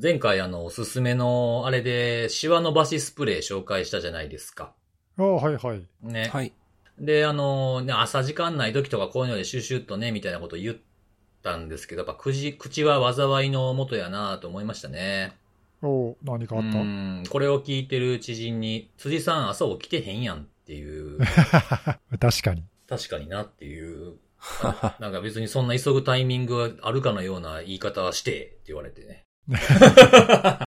前回あの、おすすめの、あれで、シワ伸ばしスプレー紹介したじゃないですか。ああ、はいはい。ね。はい。で、あの、ね朝時間ない時とかこういうのでシュシュッとね、みたいなこと言ったんですけど、やっぱ口、口は災いのもとやなと思いましたね。おう何かあった？うん、これを聞いてる知人に、辻さん朝起きてへんやんっていう、確かに。確かになっていう、あなんか別にそんな急ぐタイミングがあるかのような言い方はしてって言われてね。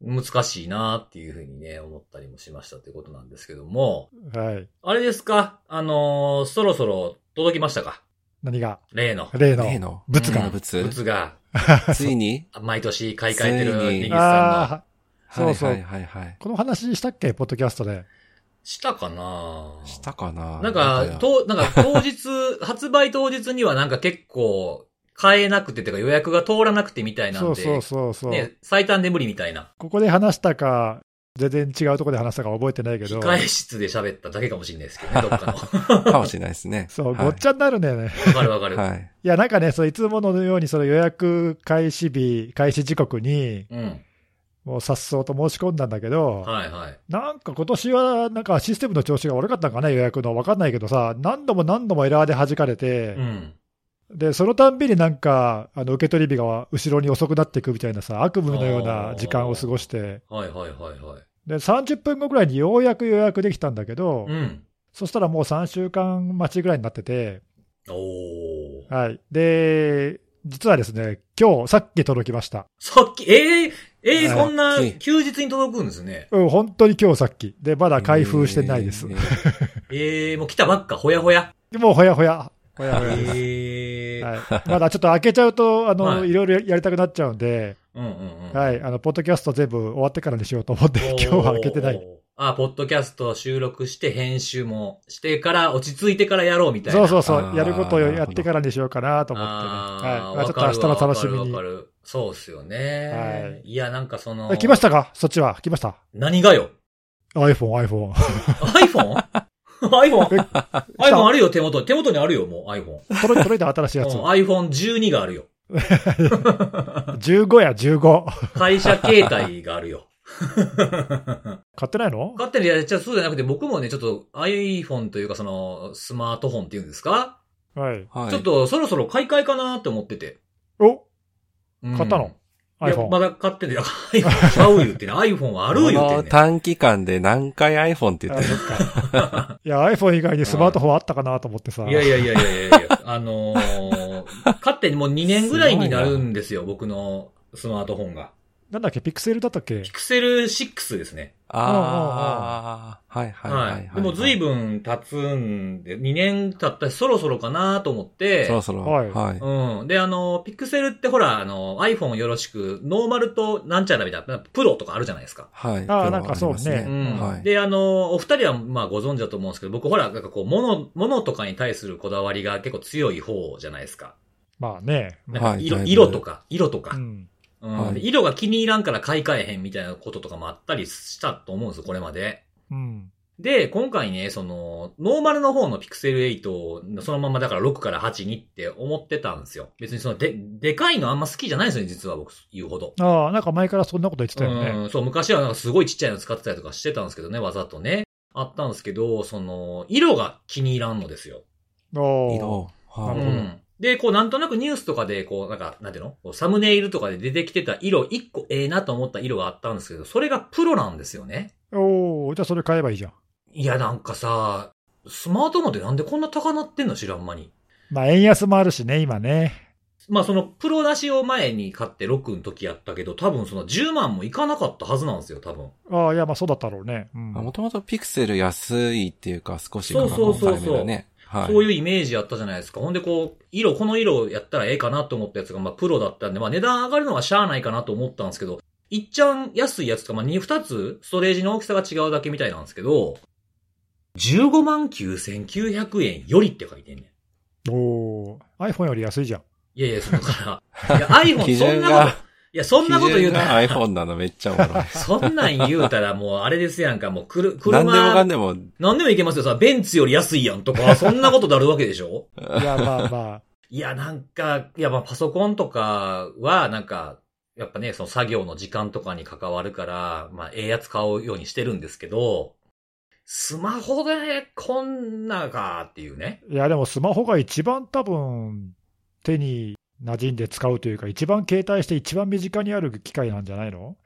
難しいなっていうふうにね、思ったりもしましたってことなんですけども、はい。あれですか？あのーそろそろ届きましたか？何が？例の。例の。例の。物が。うん。物物が、ついに？毎年買い替えてるネギスさんあの。あ、そうそう。はいはい。はいはい。この話したっけ？ポッドキャストで。したかな？したかな？なんか、と、なんか当日、発売当日にはなんか結構、買えなくててか予約が通らなくてみたいなんで、そうそうそうそう。ね、最短で無理みたいな。ここで話したか、全然違うところで話したか覚えてないけど。控え室で喋っただけかもしれないですけどね、どっかの。かもしれないですね。そう、はいごっちゃになるんだよね。わかるわかる。はい。いや、なんかね、そういつものようにその予約開始日、開始時刻に、うん。もうさっそうと申し込んだんだけど、はいはい。なんか今年はなんかシステムの調子が悪かったのかな、予約の。わかんないけどさ、何度も何度もエラーで弾かれてう、ん。で、そのたんびになんか、あの、受け取り日が後ろに遅くなっていくみたいなさ、悪夢のような時間を過ごして、はいはいはいはい。で、30分後ぐらいにようやく予約できたんだけど、うん。そしたらもう3週間待ちぐらいになってて、おー。はい。で、実はですね、今日、さっき届きました。さっき、えー、えー、はいそんな休日に届くんですね。うん、本当に今日さっき。で、まだ開封してないです。えーえー、もう来たばっか、ほやほや。でもうほやほや。ほやほやです。えー。はい。まだちょっと開けちゃうと、あの、はいい、ろいろやりたくなっちゃうんで、うんうんうん。はい。あの、ポッドキャスト全部終わってからにしようと思って、今日は開けてない。あ、ポッドキャスト収録して編集もしてから落ち着いてからやろうみたいな。そうそうそう。やることをやってからにしようかなと思ってね。はい。まあ、わちょっと明日の楽しみにそうっすよね。。はいいや、なんかその。え来ましたか？そっちは。来ました？何がよ？iPhone、iPhone。?iPhone?iPhone? 来 iPhone た？あるよ、手元に。手元にあるよ、もう iPhone。届い届いた新しいやつうん。iPhone12 があるよ。15や、15。会社携帯があるよ。買ってないの？勝手にやっちゃそうじゃなくて、僕もね、ちょっと iPhone というかその、スマートフォンっていうんですか、はい。はい。ちょっとそろそろ買い替えかなって思ってて。おうん買ったの？いや、iPhone。まだ買ってて、iPhone 買う言ってね、iPhone はある言うこのてんね。短期間で何回 iPhone って言ってる？あそっか。いや、iPhone 以外にスマートフォンあったかなと思ってさ。いやいやいやいやいやいや、あのー、勝手にもう2年ぐらいになるんですよ、僕のスマートフォンが。なんだっけ、ピクセルだったっけ？ピクセル6ですね。ああ、はいはいはいはい。でも随分経つんで、2年経ったしそろそろかなと思って。そろそろ。はいはい。うん。で、あの、ピクセルってほら、あの、iPhone よろしく、ノーマルとなんちゃらみたいな、プロとかあるじゃないですか。はい。あーなんかそうねプロありうん。で、あの、お二人はまあご存知だと思うんですけど、僕ほら、なんかこう、物、物とかに対するこだわりが結構強い方じゃないですか。まあね。色、色とか、色とか。うん。うんはいで色が気に入らんから買い替えへんみたいなこととかもあったりしたと思うんですよ、これまで。うん。で、今回ね、その、ノーマルの方のピクセル8をそのままだから6から8にって思ってたんですよ。別にそので、でかいのあんま好きじゃないんですよね、実は僕言うほど。ああ、なんか前からそんなこと言ってたよね。うん、そう、昔はなんかすごいちっちゃいの使ってたりとかしてたんですけどね、わざとね。あったんですけど、その、色が気に入らんのですよ。おー色。はい。うん。で、こう、なんとなくニュースとかで、こう、なんか、なんていうの？サムネイルとかで出てきてた色、一個ええなと思った色があったんですけど、それがプロなんですよね。おーじゃあそれ買えばいいじゃん。いや、なんかさ、スマートフォンってなんでこんな高なってんの？知らん間に。まあ円安もあるしね、今ね。まあその、プロ出しを前に買って6の時やったけど、多分その10万もいかなかったはずなんですよ、多分。ああ、いや、まあそうだったろうね。うん。もともとピクセル安いっていうか少し価格そうそうそうそう抑えめだね。はい。そういうイメージやったじゃないですか。ほんでこう、色、この色やったらええかなと思ったやつが、まあプロだったんで、まあ値段上がるのはしゃあないかなと思ったんですけど、いっちゃん安いやつとか、まあ2、2つ、ストレージの大きさが違うだけみたいなんですけど、15万9900円よりって書いてんねん。おー iPhone より安いじゃん。いやいや、そのから、いや iPhone 基そんなこと、い、や、そんなこと言うたら、iPhone なのめっちゃおもろい。そんなん言うたらもうあれですやんか、もうくる、車、何でもかんでも、何でもいけますよ。さ、ベンツより安いやんとか、そんなことなるわけでしょ？いや、まあまあ。いや、なんか、いや、まあ、パソコンとかは、なんか、やっぱね、その作業の時間とかに関わるから、まあ、ええやつ買うようにしてるんですけど、スマホでこんなかっていうね。いや、でもスマホが一番多分、手に馴染んで使うというか、一番携帯して一番身近にある機械なんじゃないの？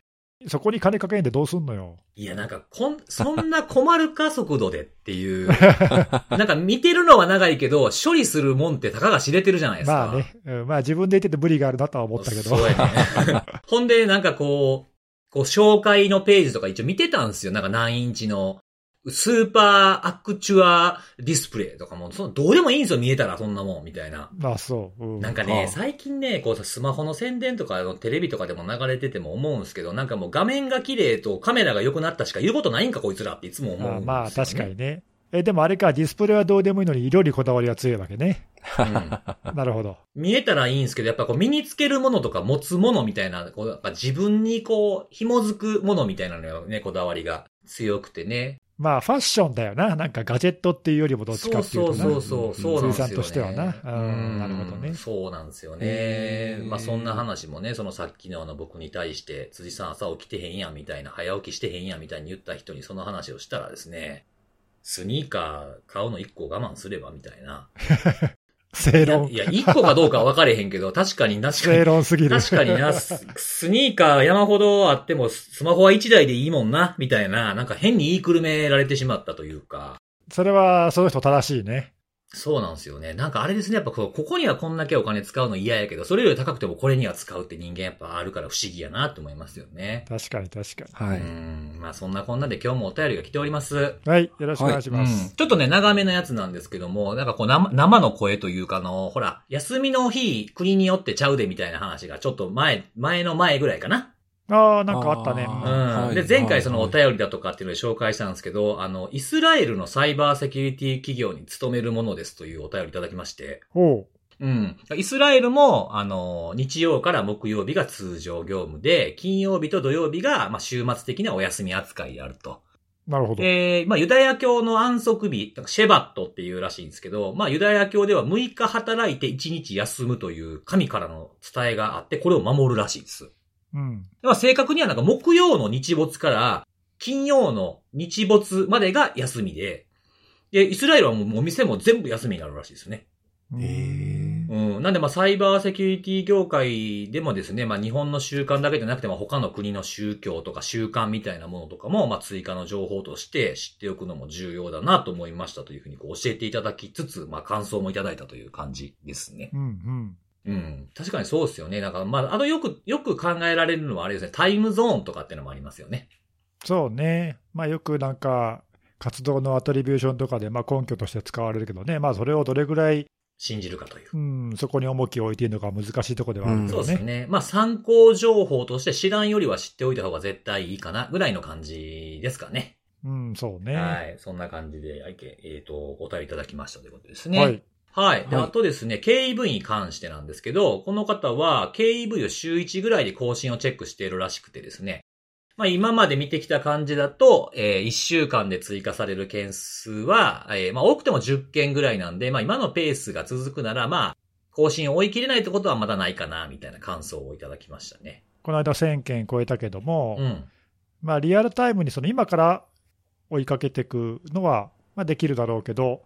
そこに金かけんでどうすんのよ。いや、なんか、こん、そんな困るか速度でっていう。なんか見てるのは長いけど、処理するもんってたかが知れてるじゃないですか。まあね、うんまあ自分で言ってて無理があるなとは思ったけど。そうやね。ほんで、なんかこう、こう、紹介のページとか一応見てたんですよ。なんか何インチの、スーパーアクチュアディスプレイとかも、そのどうでもいいんですよ、見えたらそんなもん、みたいな。まあそう。うんなんかね、最近ね、こうスマホの宣伝とかのテレビとかでも流れてても思うんですけど、なんかもう画面が綺麗とカメラが良くなったしか言うことないんか、こいつらっていつも思うんですよ、ね。まあまあ確かにね。え、でもあれか、ディスプレイはどうでもいいのに色にこだわりが強いわけね。うんなるほど。見えたらいいんですけど、やっぱこう身につけるものとか持つものみたいな、こうやっぱ自分にこう紐づくものみたいなのよね、こだわりが強くてね。まあファッションだよな。なんかガジェットっていうよりもどっちかっていうとな。そうそうそう、そうなんですよ、ね。としてはなうんなるほどねそうなんですよねまあそんな話もね、そのさっきのあの僕に対して、辻さん朝起きてへんやんみたいな、早起きしてへんやんみたいに言った人にその話をしたらですね、スニーカー買うの1個我慢すればみたいな。正論い。や、1個かどうかは分かれへんけど、確かに確か正に。論すぎる。確かにな、ススニーカー山ほどあっても、スマホは1台でいいもんな、みたいな、なんか変に言いくるめられてしまったというか。それは、その人正しいね。そうなんですよね。なんかあれですね、やっぱこうここにはこんだけお金使うの嫌やけど、それより高くてもこれには使うって人間やっぱあるから不思議やなって思いますよね。確かに確かはい。うん。まあそんなこんなで今日もお便りが来ております。に。はい、よろしくお願いしまうんす。ちょっとね、長めのやつなんですけども、なんかこう生生の声というかあの、ほら、休みの日、国によってちゃうでみたいな話がちょっと前、前の前ぐらいかな。ああ、なんかあったね。あうん。で、前回そのおはい便りだとかっていうので紹介したんですけど、あの、イスラエルのサイバーセキュリティ企業に勤めるものですというお便りいただきまして、ほうん。イスラエルも、あの、日曜から木曜日が通常業務で、金曜日と土曜日が、まあ、週末的なお休み扱いであると。う。なるほど。えー、まあ、ユダヤ教の安息日、シェバットっていうらしいんですけど、まあ、ユダヤ教では6日働いて1日休むという神からの伝えがあって、これを守るらしいです。うん。まあ、正確にはなんか木曜の日没から金曜の日没までが休みで、で、イスラエルはもうお店も全部休みになるらしいですね。えうん。なんで、まあ、サイバーセキュリティ業界でもですね、まあ、日本の習慣だけじゃなくて、まあ、他の国の宗教とか習慣みたいなものとかも、まあ、追加の情報として知っておくのも重要だなと思いましたというふうにこう教えていただきつつ、まあ、感想もいただいたという感じですね。うん、うん。うん。確かにそうですよね。なんか、まあ、あとよく、よく考えられるのはあれですね、タイムゾーンとかっていうのもありますよね。そうね。まあよくなんか、活動のアトリビューションとかでまあ根拠として使われるけどね、まあそれをどれぐらい、信じるかという。うん、そこに重きを置いているのか難しいところではあるけそうどね。ですね。まあ参考情報として知らんよりは知っておいた方が絶対いいかな、ぐらいの感じですかね。うん、そうね。はい。そんな感じで、はいえっ、と、お便りいただきましたということですね。はい。はい。で、はいあとですね、KEV に関してなんですけど、この方は KEV を週1ぐらいで更新をチェックしているらしくてですね。まあ今まで見てきた感じだと、え1週間で追加される件数は、えーまあ多くても10件ぐらいなんで、まあ今のペースが続くなら、まあ、更新を追い切れないってことはまだないかな、みたいな感想をいただきましたね。この間1000件超えたけども、うん。まあリアルタイムにその今から追いかけていくのは、まあ、できるだろうけど、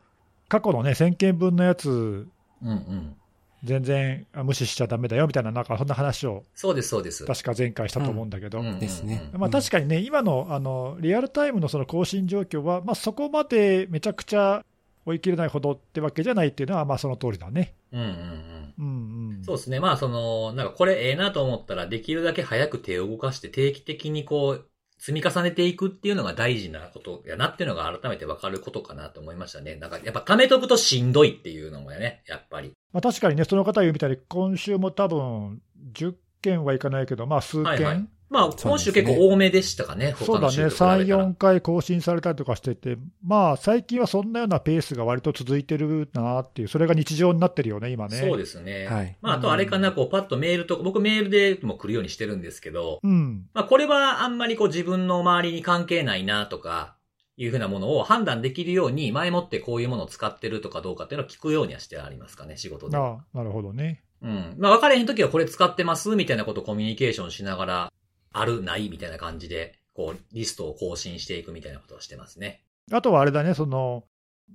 過去のね、1000件分のやつ、うんうん。全然あ無視しちゃだめだよみたいな、なんかそんな話をそうです、そうです。確か前回したと思うんだけど、ですねまあ、確かにね、今のあのリアルタイムのその更新状況は、まあ、そこまでめちゃくちゃ追い切れないほどってわけじゃないっていうのは、まあその通りだね。うんうんうん。うんうん、そうですね。まあ、その、なんかこれええなと思ったら、できるだけ早く手を動かして定期的にこう、積み重ねていくっていうのが大事なことやなっていうのが改めてわかることかなと思いましたね。なんかやっぱ貯めとくとしんどいっていうのもね、やっぱり。まあ、確かにね、その方言うみたいに、今週も多分10件はいかないけど、まあ数件。まあ、今週結構多めでしたかね。そうだね、他の週と比べたら3、4回更新されたりとかしてて、まあ最近はそんなようなペースが割と続いてるなっていう、それが日常になってるよね、今ね。そうですね。はいまあ、あとあれかな、こう、パッとメールとか、僕メールでも来るようにしてるんですけど、うん、まあ、これはあんまりこう自分の周りに関係ないなとか、いうふうなものを判断できるように、前もってこういうものを使ってるとかどうかっていうのを聞くようにはしてありますかね、仕事で。ああなるほどね。うん。まあ分かれへんときはこれ使ってますみたいなことをコミュニケーションしながら、ある、ないみたいな感じで、こう、リストを更新していくみたいなことはしてますね。あとはあれだね、その、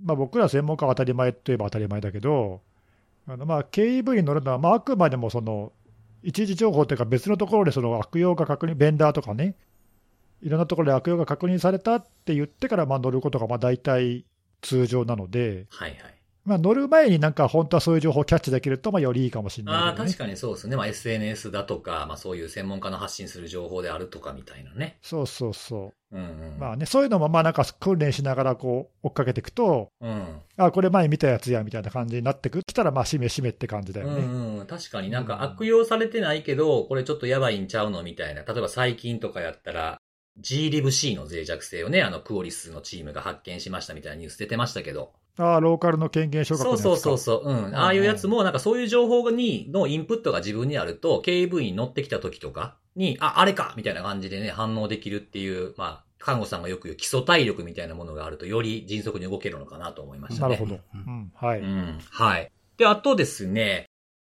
まあ、僕ら専門家は当たり前といえば当たり前だけど、あのまあ KEV に乗るのは、まあ、あくまでもその一時情報というか、別のところでその悪用が確認、ベンダーとかね、いろんなところで悪用が確認されたって言ってからまあ乗ることがまあ大体通常なので、はいはい。まあ、乗る前になんか本当はそういう情報をキャッチできると、まあよりいいかもしれないああ、確かにそうですね。まあ SNS だとか、まあそういう専門家の発信する情報であるとかみたいなね。そうそうそう。うんうん。まあね、そういうのもまあなんか訓練しながらこう追っかけていくと、うん。あこれ前見たやつやみたいな感じになってくきたら、まあ、しめしめって感じだよね。うんうん。確かになんか悪用されてないけど、これちょっとやばいんちゃうのみたいな。例えば最近とかやったら、GLibC の脆弱性をね、あの、クオリスのチームが発見しましたみたいなニュース出てましたけど。ああ、ローカルの権限証拠そうそうそうそう。うん。ああいうやつも、なんかそういう情報に、のインプットが自分にあると、KV に乗ってきた時とかに、あ、あれかみたいな感じでね、反応できるっていう、まあ、看護さんがよく言う基礎体力みたいなものがあると、より迅速に動けるのかなと思いましたね。なるほど。うん、はい。うん。はい。で、あとですね、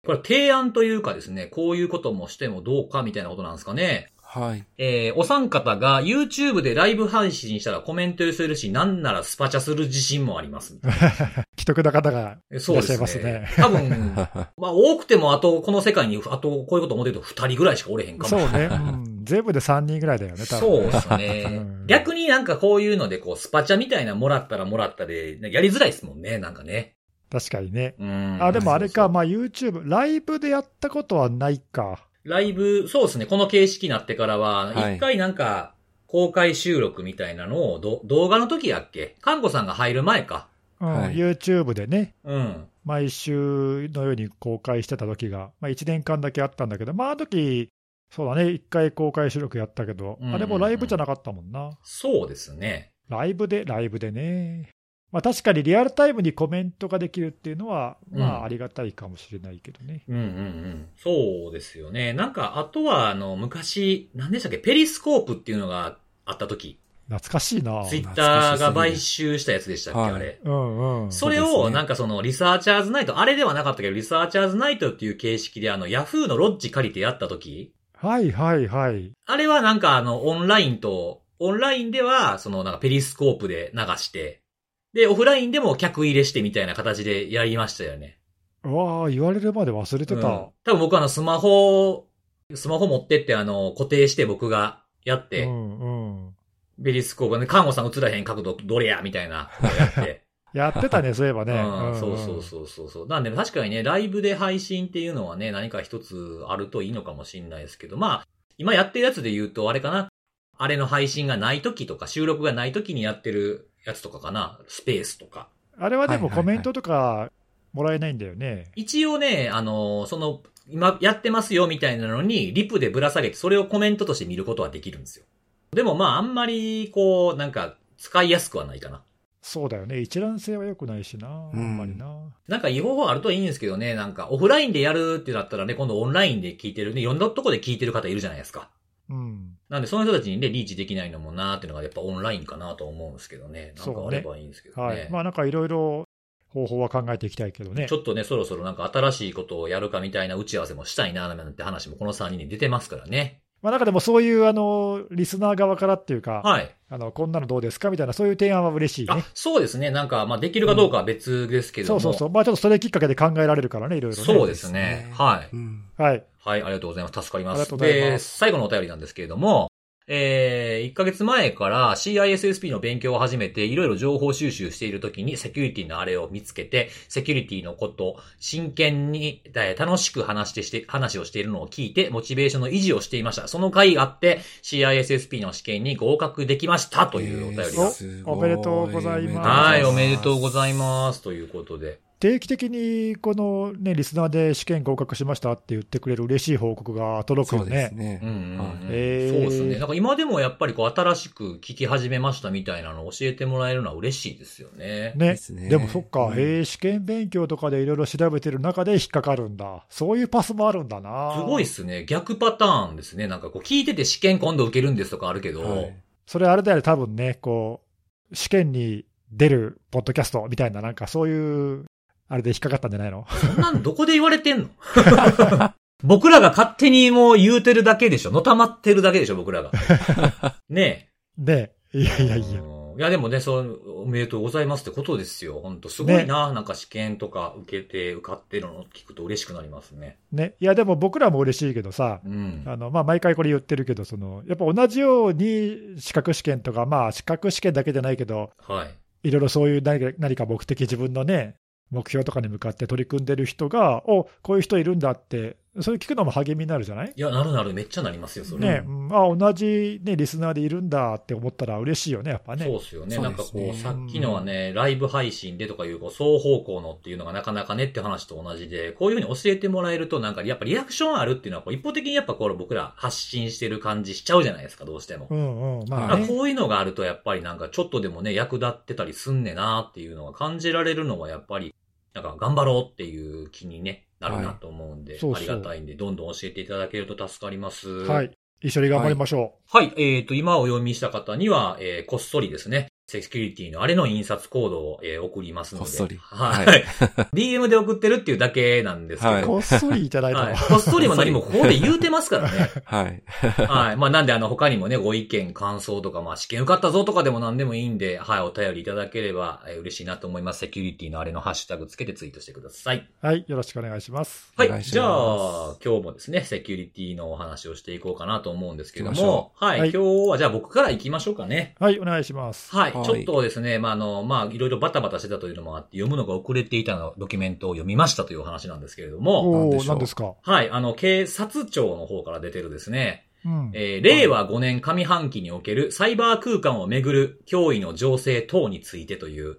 これ提案というかですね、こういうこともしてもどうかみたいなことなんですかね。はい。えー、お三方が YouTube でライブ配信したらコメント寄せるし、なんならスパチャする自信もあります。既得な方がいらっしそうですね。ゃいますね。多分、まあ多くてもあと、この世界に、あとこういうこと思ってると二人ぐらいしかおれへんかも。そうね、うん。全部で3人ぐらいだよね、多そう分。ですねうん。逆になんかこういうので、こう、スパチャみたいなもらったらもらったで、やりづらいですもんね、なんかね。確かにね。うん。あ、でもあれか、そうそうまあ YouTube、ライブでやったことはないか。ライブ、そうですね、この形式になってからは、はい一回なんか、公開収録みたいなのを、ど動画の時やっけ？看護さんが入る前か。うんはい YouTube でね、うん。毎週のように公開してた時が、まあ、1年間だけあったんだけど、まあ、あの時そうだね、1回公開収録やったけど、うんうんうんあれもライブじゃなかったもんな。そうですね。ライブで、ライブでね。まあ、確かにリアルタイムにコメントができるっていうのは、まうんあ、ありがたいかもしれないけどね。うんうんうん。そうですよね。なんか、あとは、あの、昔、何でしたっけ？ペリスコープっていうのがあった時。懐かしいな。ツイッターが買収したやつでしたっけ、はいあれ。うんうん。それを、なんかその、リサーチャーズナイト、あれではなかったけど、リサーチャーズナイトっていう形式で、あの、ヤフーのロッジ借りてやった時、はいはいはい。あれはなんかあの、オンラインと、オンラインでは、その、なんかペリスコープで流して、で、オフラインでも客入れしてみたいな形でやりましたよね。うわあ、言われるまで忘れてた。うん多分僕あの、スマホ、スマホ持ってってあの、固定して僕がやって、うんうん。ペリスコープで、看護さん映らへん角度どれやみたいなやって。やってたね、そういえばね。うん、そうそううそうそうそう。なんで確かにね、ライブで配信っていうのはね、何か一つあるといいのかもしれないですけど、まあ、今やってるやつで言うと、あれかな。あれの配信がない時とか、収録がない時にやってるやつとかかな。スペースとか。ん。あれはでもはいはいはいコメントとかもらえないんだよね。一応ね、あの、その、今やってますよみたいなのに、リプでぶら下げて、それをコメントとして見ることはできるんですよ。でもまあ、あんまり、こう、なんか、使いやすくはないかな。そうだよね。一覧性は良くないしな。あんまりな。なんかいい方法あるといいんですけどね、なんかオフラインでやるってなったらね、今度オンラインで聞いてるね、いろんなとこで聞いてる方いるじゃないですか。うん。なんでその人たちにね、リーチできないのもなーっていうのがやっぱオンラインかなと思うんですけどね。なんかあればいいんですけどね。はい。まあなんかいろいろ方法は考えていきたいけどねち。ょっとね、そろそろなんか新しいことをやるかみたいな打ち合わせもしたいななんて話もこの3人に出てますからね。まあなんかでもそういうあの、リスナー側からっていうか、はい。あの、こんなのどうですかみたいなそういう提案は嬉しいあね。、そうですね。なんか、まあできるかどうかは別ですけども。そうそうそう。まあちょっとそれきっかけで考えられるからね、いろいろね。そうですね。はい。うん。はい。はい、ありがとうございます。助かります。ますで、最後のお便りなんですけれども、えー、1ヶ月前から CISSP の勉強を始めて、いろいろ情報収集しているときに、セキュリティのあれを見つけて、セキュリティのこと、真剣に、えー楽しく話してして、話をしているのを聞いて、モチベーションの維持をしていました。その回があって、CISSP の試験に合格できました、というお便りが。すおめでとうございますはい、おめでとうございます。ということで。定期的にこのね、リスナーで試験合格しましたって言ってくれる嬉しい報告が届くよそうですね。ね。うんうんうんはいへーそうですね。なんか今でもやっぱりこう新しく聞き始めましたみたいなのを教えてもらえるのは嬉しいですよね。ねですねでもそっか、うんへえ試験勉強とかでいろいろ調べてる中で引っかかるんだ。そういうパスもあるんだな。すごいっすね。逆パターンですね。なんかこう聞いてて試験今度受けるんですとかあるけど、はいそれあれだよね、多分ね、こう、試験に出るポッドキャストみたいな、なんかそういうあれで引っかかったんじゃないの？そんなんどこで言われてんの？僕らが勝手にもう言うてるだけでしょ。のたまってるだけでしょ、僕らが。ねで、いやえ。いやいや。うんいや、でもね、そう、おめでとうございますってことですよ。本当すごいな、なんか試験とか受けて受かってるのを聞くと嬉しくなりますね。ね。いや、でも僕らも嬉しいけどさ、うん。あの、まあ、毎回これ言ってるけど、その、やっぱ同じように資格試験とか、まあ、資格試験だけじゃないけど、はい。いろいろそういう何か目的、自分のね、目標とかに向かって取り組んでる人が、おこういう人いるんだって、それ聞くのも励みになるじゃない？いや、なるなる、めっちゃなりますよ、それ。ね、うんあ同じ、ね、リスナーでいるんだって思ったら嬉しいよね、やっぱね。そうですよね。そうなんかこう、さっきのはね、ライブ配信でとかいう、こう、双方向のっていうのがなかなかねって話と同じで、こういうふうに教えてもらえると、なんかやっぱリアクションあるっていうのは、こう一方的にやっぱこれ僕ら発信してる感じしちゃうじゃないですか、どうしても。うんうん、まああね。こういうのがあるとやっぱりなんかちょっとでもね、役立ってたりすんねなっていうのが感じられるのはやっぱり、なんか頑張ろうっていう気にね、なるなと思うんで、そうそうありがたいんで、どんどん教えていただけると助かります。はい。一緒に頑張りましょはい。えっ、と、今お読みした方には、えーこっそりですね、セキュリティのあれの印刷コードを、えー送りますので。こっそりはい。は DM で送ってるっていうだけなんですけど。はう。こっそりいただいたの。はい。こっそりも何もここで言うてますからね。はい。はい。まあなんであの他にもね、ご意見、感想とか、まあ試験受かったぞとかでも何でもいいんで、はい、お便りいただければ、えー嬉しいなと思います。セキュリティのあれのハッシュタグつけてツイートしてください。はい。よろしくお願いします。はい。いじゃあ、今日もですね、セキュリティのお話をしていこうかなと思うんですけども、はい、はい今日はじゃあ僕から行きましょうかね。はい、お願いします。はい。はいちょっとですね、まあ、あの、まあ、いろいろバタバタしてたというのもあって、読むのが遅れていたのドキュメントを読みましたというお話なんですけれども、おおなんでしょう何ですか？はい。あの、警察庁の方から出てるですね、うん。えー令和5年上半期におけるサイバー空間をめぐる脅威の情勢等についてという、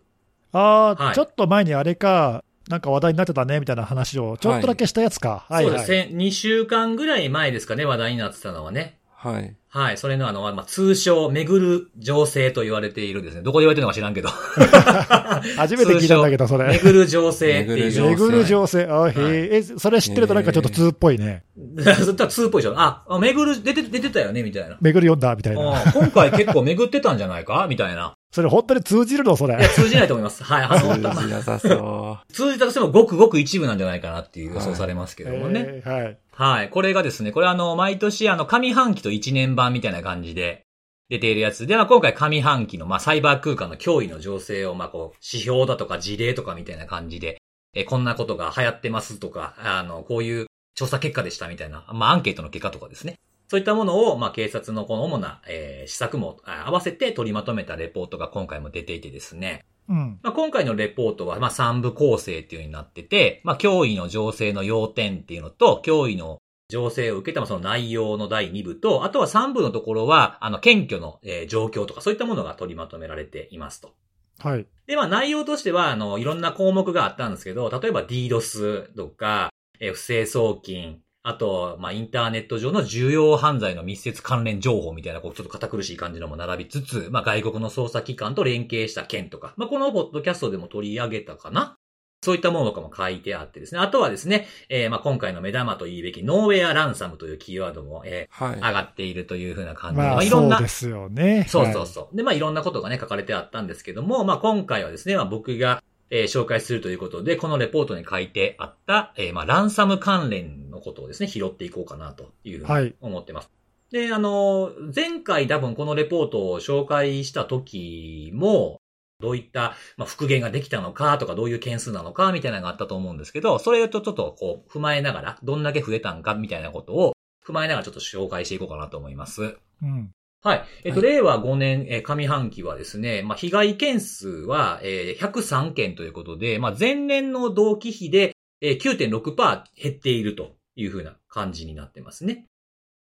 ああ、はいちょっと前にあれか、なんか話題になってたねみたいな話を、ちょっとだけしたやつか。はい、はい。そうですね、2週間ぐらい前ですかね、話題になってたのはね。はい。はい。それのあの、まあ、通称、めぐる情勢と言われているですね。どこで言われてるのか知らんけど。初めて聞いたんだけど、そめれ。ぐる情勢っていう。めぐる情勢めぐる情勢。あへえ、え、それ知ってるとなんかちょっと通っぽいね。そったら2っぽいでしょ。あ、あめぐる出て、出てたよね、みたいな。めぐる読んだみたいな。あ今回結構めぐってたんじゃないか？みたいな。それ本当に通じるのそれいや、。通じないと思います。はい。あ通の、じなさそ通じたとしてもごくごく一部なんじゃないかなっていう予想されますけどもね。えーはい。はい。これがですね、これあの、毎年あの、上半期と1年版みたいな感じで出ているやつで、まあ、今回上半期の、まあ、サイバー空間の脅威の情勢を、まあ、こう、指標だとか事例とかみたいな感じで、え、こんなことが流行ってますとか、あの、こういう調査結果でしたみたいな、まあ、アンケートの結果とかですね。そういったものを、まあ、警察のこの主な、えー施策も合わせて取りまとめたレポートが今回も出ていてですね。うん。まあ、今回のレポートは、まあ、3部構成っていう風になってて、まあ、脅威の情勢の要点っていうのと、脅威の情勢を受けた、まあその内容の第2部と、あとは3部のところは、あの、謙虚の、えー状況とか、そういったものが取りまとめられていますと。はい。で、まあ、内容としては、あの、いろんな項目があったんですけど、例えば DDoS とか、えー不正送金、あと、まあ、インターネット上の重要犯罪の密接関連情報みたいな、こう、ちょっと堅苦しい感じのも並びつつ、まあ、外国の捜査機関と連携した件とか、まあ、このポッドキャストでも取り上げたかな？そういったものとかも書いてあってですね。あとはですね、えーまあ、今回の目玉と言うべき、ノーウェアランサムというキーワードも、えう。はーい。上がっているというふうな感じで、まあ、いろんなそうで、すよね。そうそうそう。で、まあ、いろんなことがね、書かれてあったんですけども、まあ、今回はですね、まあ、僕が、えー紹介するということで、このレポートに書いてあった、えーまあ、ランサム関連のことをですね、拾っていこうかなというふうにはい思ってます。で、あの、前回多分このレポートを紹介した時も、どういった、まあ、復元ができたのかとか、どういう件数なのかみたいなのがあったと思うんですけど、それとちょっとこう、踏まえながら、どんだけ増えたんかみたいなことを踏まえながらちょっと紹介していこうかなと思います。うん。はい。えっと、は令和5年、えー上半期はですね、まあ、被害件数は、えー103件ということで、まあ、前年の同期比で、えー9.6%減っているというふうな感じになってますね。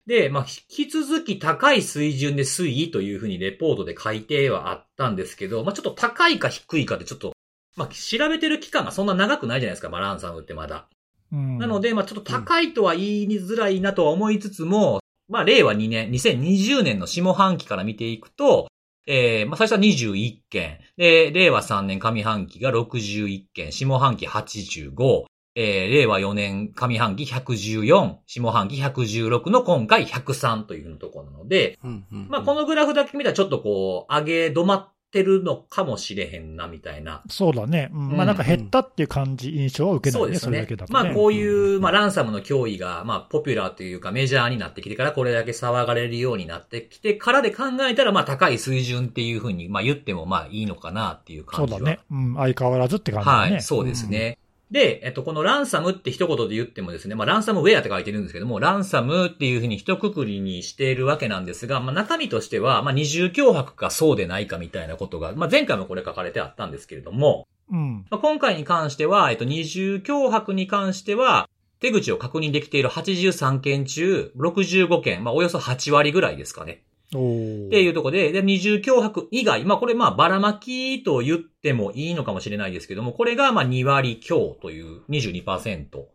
で、まあ、引き続き高い水準で推移というふうにレポートで書いてはあったんですけど、まあ、ちょっと高いか低いかでちょっと、まあ、調べてる期間がそんな長くないじゃないですか、バランサムってまだ。うん、なので、まあちょっと高いとは言いづらいなとは思いつつも、まあ令和2年、2020年の下半期から見ていくと、えー、まあ最初は21件、で、令和3年上半期が61件、下半期85、えー、令和4年上半期114、下半期116の今回103というところなので、うんうんうん。まあこのグラフだけ見たらちょっとこう、上げ止まっってるのかもしれへんな、みたいな。そうだね。うんまあなんか減ったっていう感じ、印象は受けないね、それだけだと、ね。まあこういう、まあランサムの脅威が、まあポピュラーというかメジャーになってきてからこれだけ騒がれるようになってきてからで考えたら、まあ高い水準っていうふうに、まあ言ってもまあいいのかなっていう感じは。そうだね。うん、相変わらずって感じだね。はい、そうですね。で、えっと、このランサムって一言で言ってもですね、まあ、ランサムウェアって書いてるんですけども、ランサムっていうふうに一括りにしているわけなんですが、まあ、中身としては、まあ、二重脅迫かそうでないかみたいなことが、まあ、前回もこれ書かれてあったんですけれども、うん。まあ、今回に関しては、えっと、二重脅迫に関しては、手口を確認できている83件中65件、まあ、およそ8割ぐらいですかね。っていうところで、で、二重脅迫以外、まあこれまあばらまきと言ってもいいのかもしれないですけども、これがまあ2割強という22%っ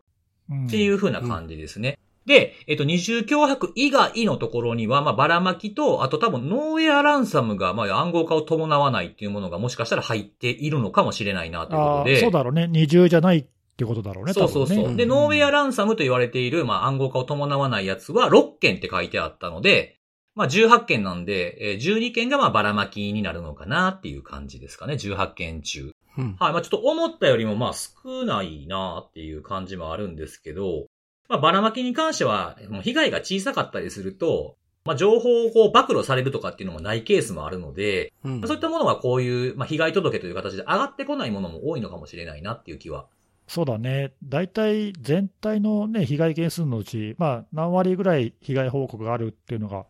うんていう風な感じですね。で、えっと、二重脅迫以外のところには、まあ、ばらまきと、あと多分、ノーウェアランサムが、まあ、暗号化を伴わないっていうものがもしかしたら入っているのかもしれないな、というこあとで。あそうだろうね。二重じゃないってことだろうね。そうそうそう。ねで、ノーウェアランサムと言われている、まあ、暗号化を伴わないやつは6件って書いてあったので、まあ、18件なんで、えー12件がまあ、ばらまきになるのかなっていう感じですかね。18件中。うん。はい。まあ、ちょっと思ったよりも、まあ、少ないなっていう感じもあるんですけど、まあ、ばらまきに関しては、被害が小さかったりすると、まあ、情報をこう暴露されるとかっていうのもないケースもあるので、うんまあそういったものはこういう、まあ、被害届という形で上がってこないものも多いのかもしれないなっていう気は。そうだね。大体全体のね、被害件数のうち、まあ何割ぐらい被害報告があるっていうのがうん。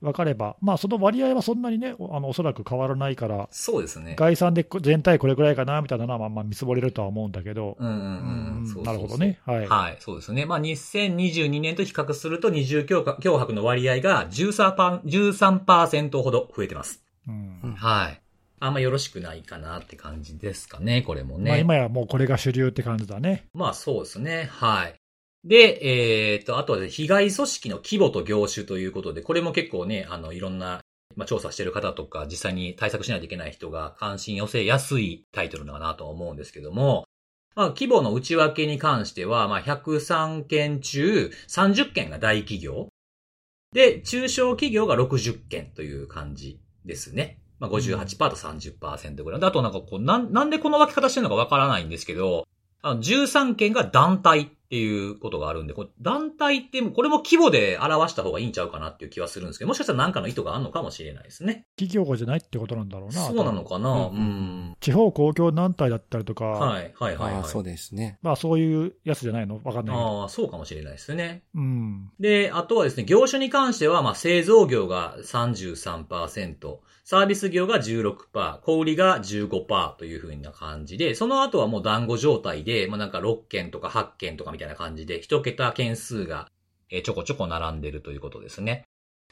分かれば、まあその割合はそんなにね、おあのおそらく変わらないから、そうですね。概算でこ全体これぐらいかなみたいなのはまあまあ見積もれるとは思うんだけど、なるほどね。はい。はい、そうですね。まあ、2022年と比較すると二重脅迫の割合が13%パ13%ほど増えてます。うんうんはい。あんまよろしくないかなって感じですかね、これもね。まあ今やもうこれが主流って感じだね。まあそうですね。はい。で、えっ、と、あとはね、被害組織の規模と業種ということで、これも結構ね、あの、いろんな、まあ、調査してる方とか、実際に対策しないといけない人が関心寄せやすいタイトルだなと思うんですけども、まあ、規模の内訳に関しては、まあ、103件中30件が大企業。で、中小企業が60件という感じですね。まあ、58%と30%ぐらい。であとなんかこう、なん、なんでこの分け方してるのかわからないんですけど、あの、13件が団体っていうことがあるんで、これ団体って、これも規模で表した方がいいんちゃうかなっていう気はするんですけど、もしかしたら何かの意図があるのかもしれないですね。企業じゃないってことなんだろうな。そうなのかな？うんうん。地方公共団体だったりとか、はい、はい、はい、はい。ああ、そうですね。まあそういうやつじゃないの？わかんない。ああ、そうかもしれないですね。うん。で、あとはですね、業種に関しては、まあ、製造業が33%、サービス業が16%、小売りが15%という風な感じで、その後はもう団子状態で、まあ、なんか6件とか8件とかみたいな感じで、一桁件数が、えーちょこちょこ並んでるということですね。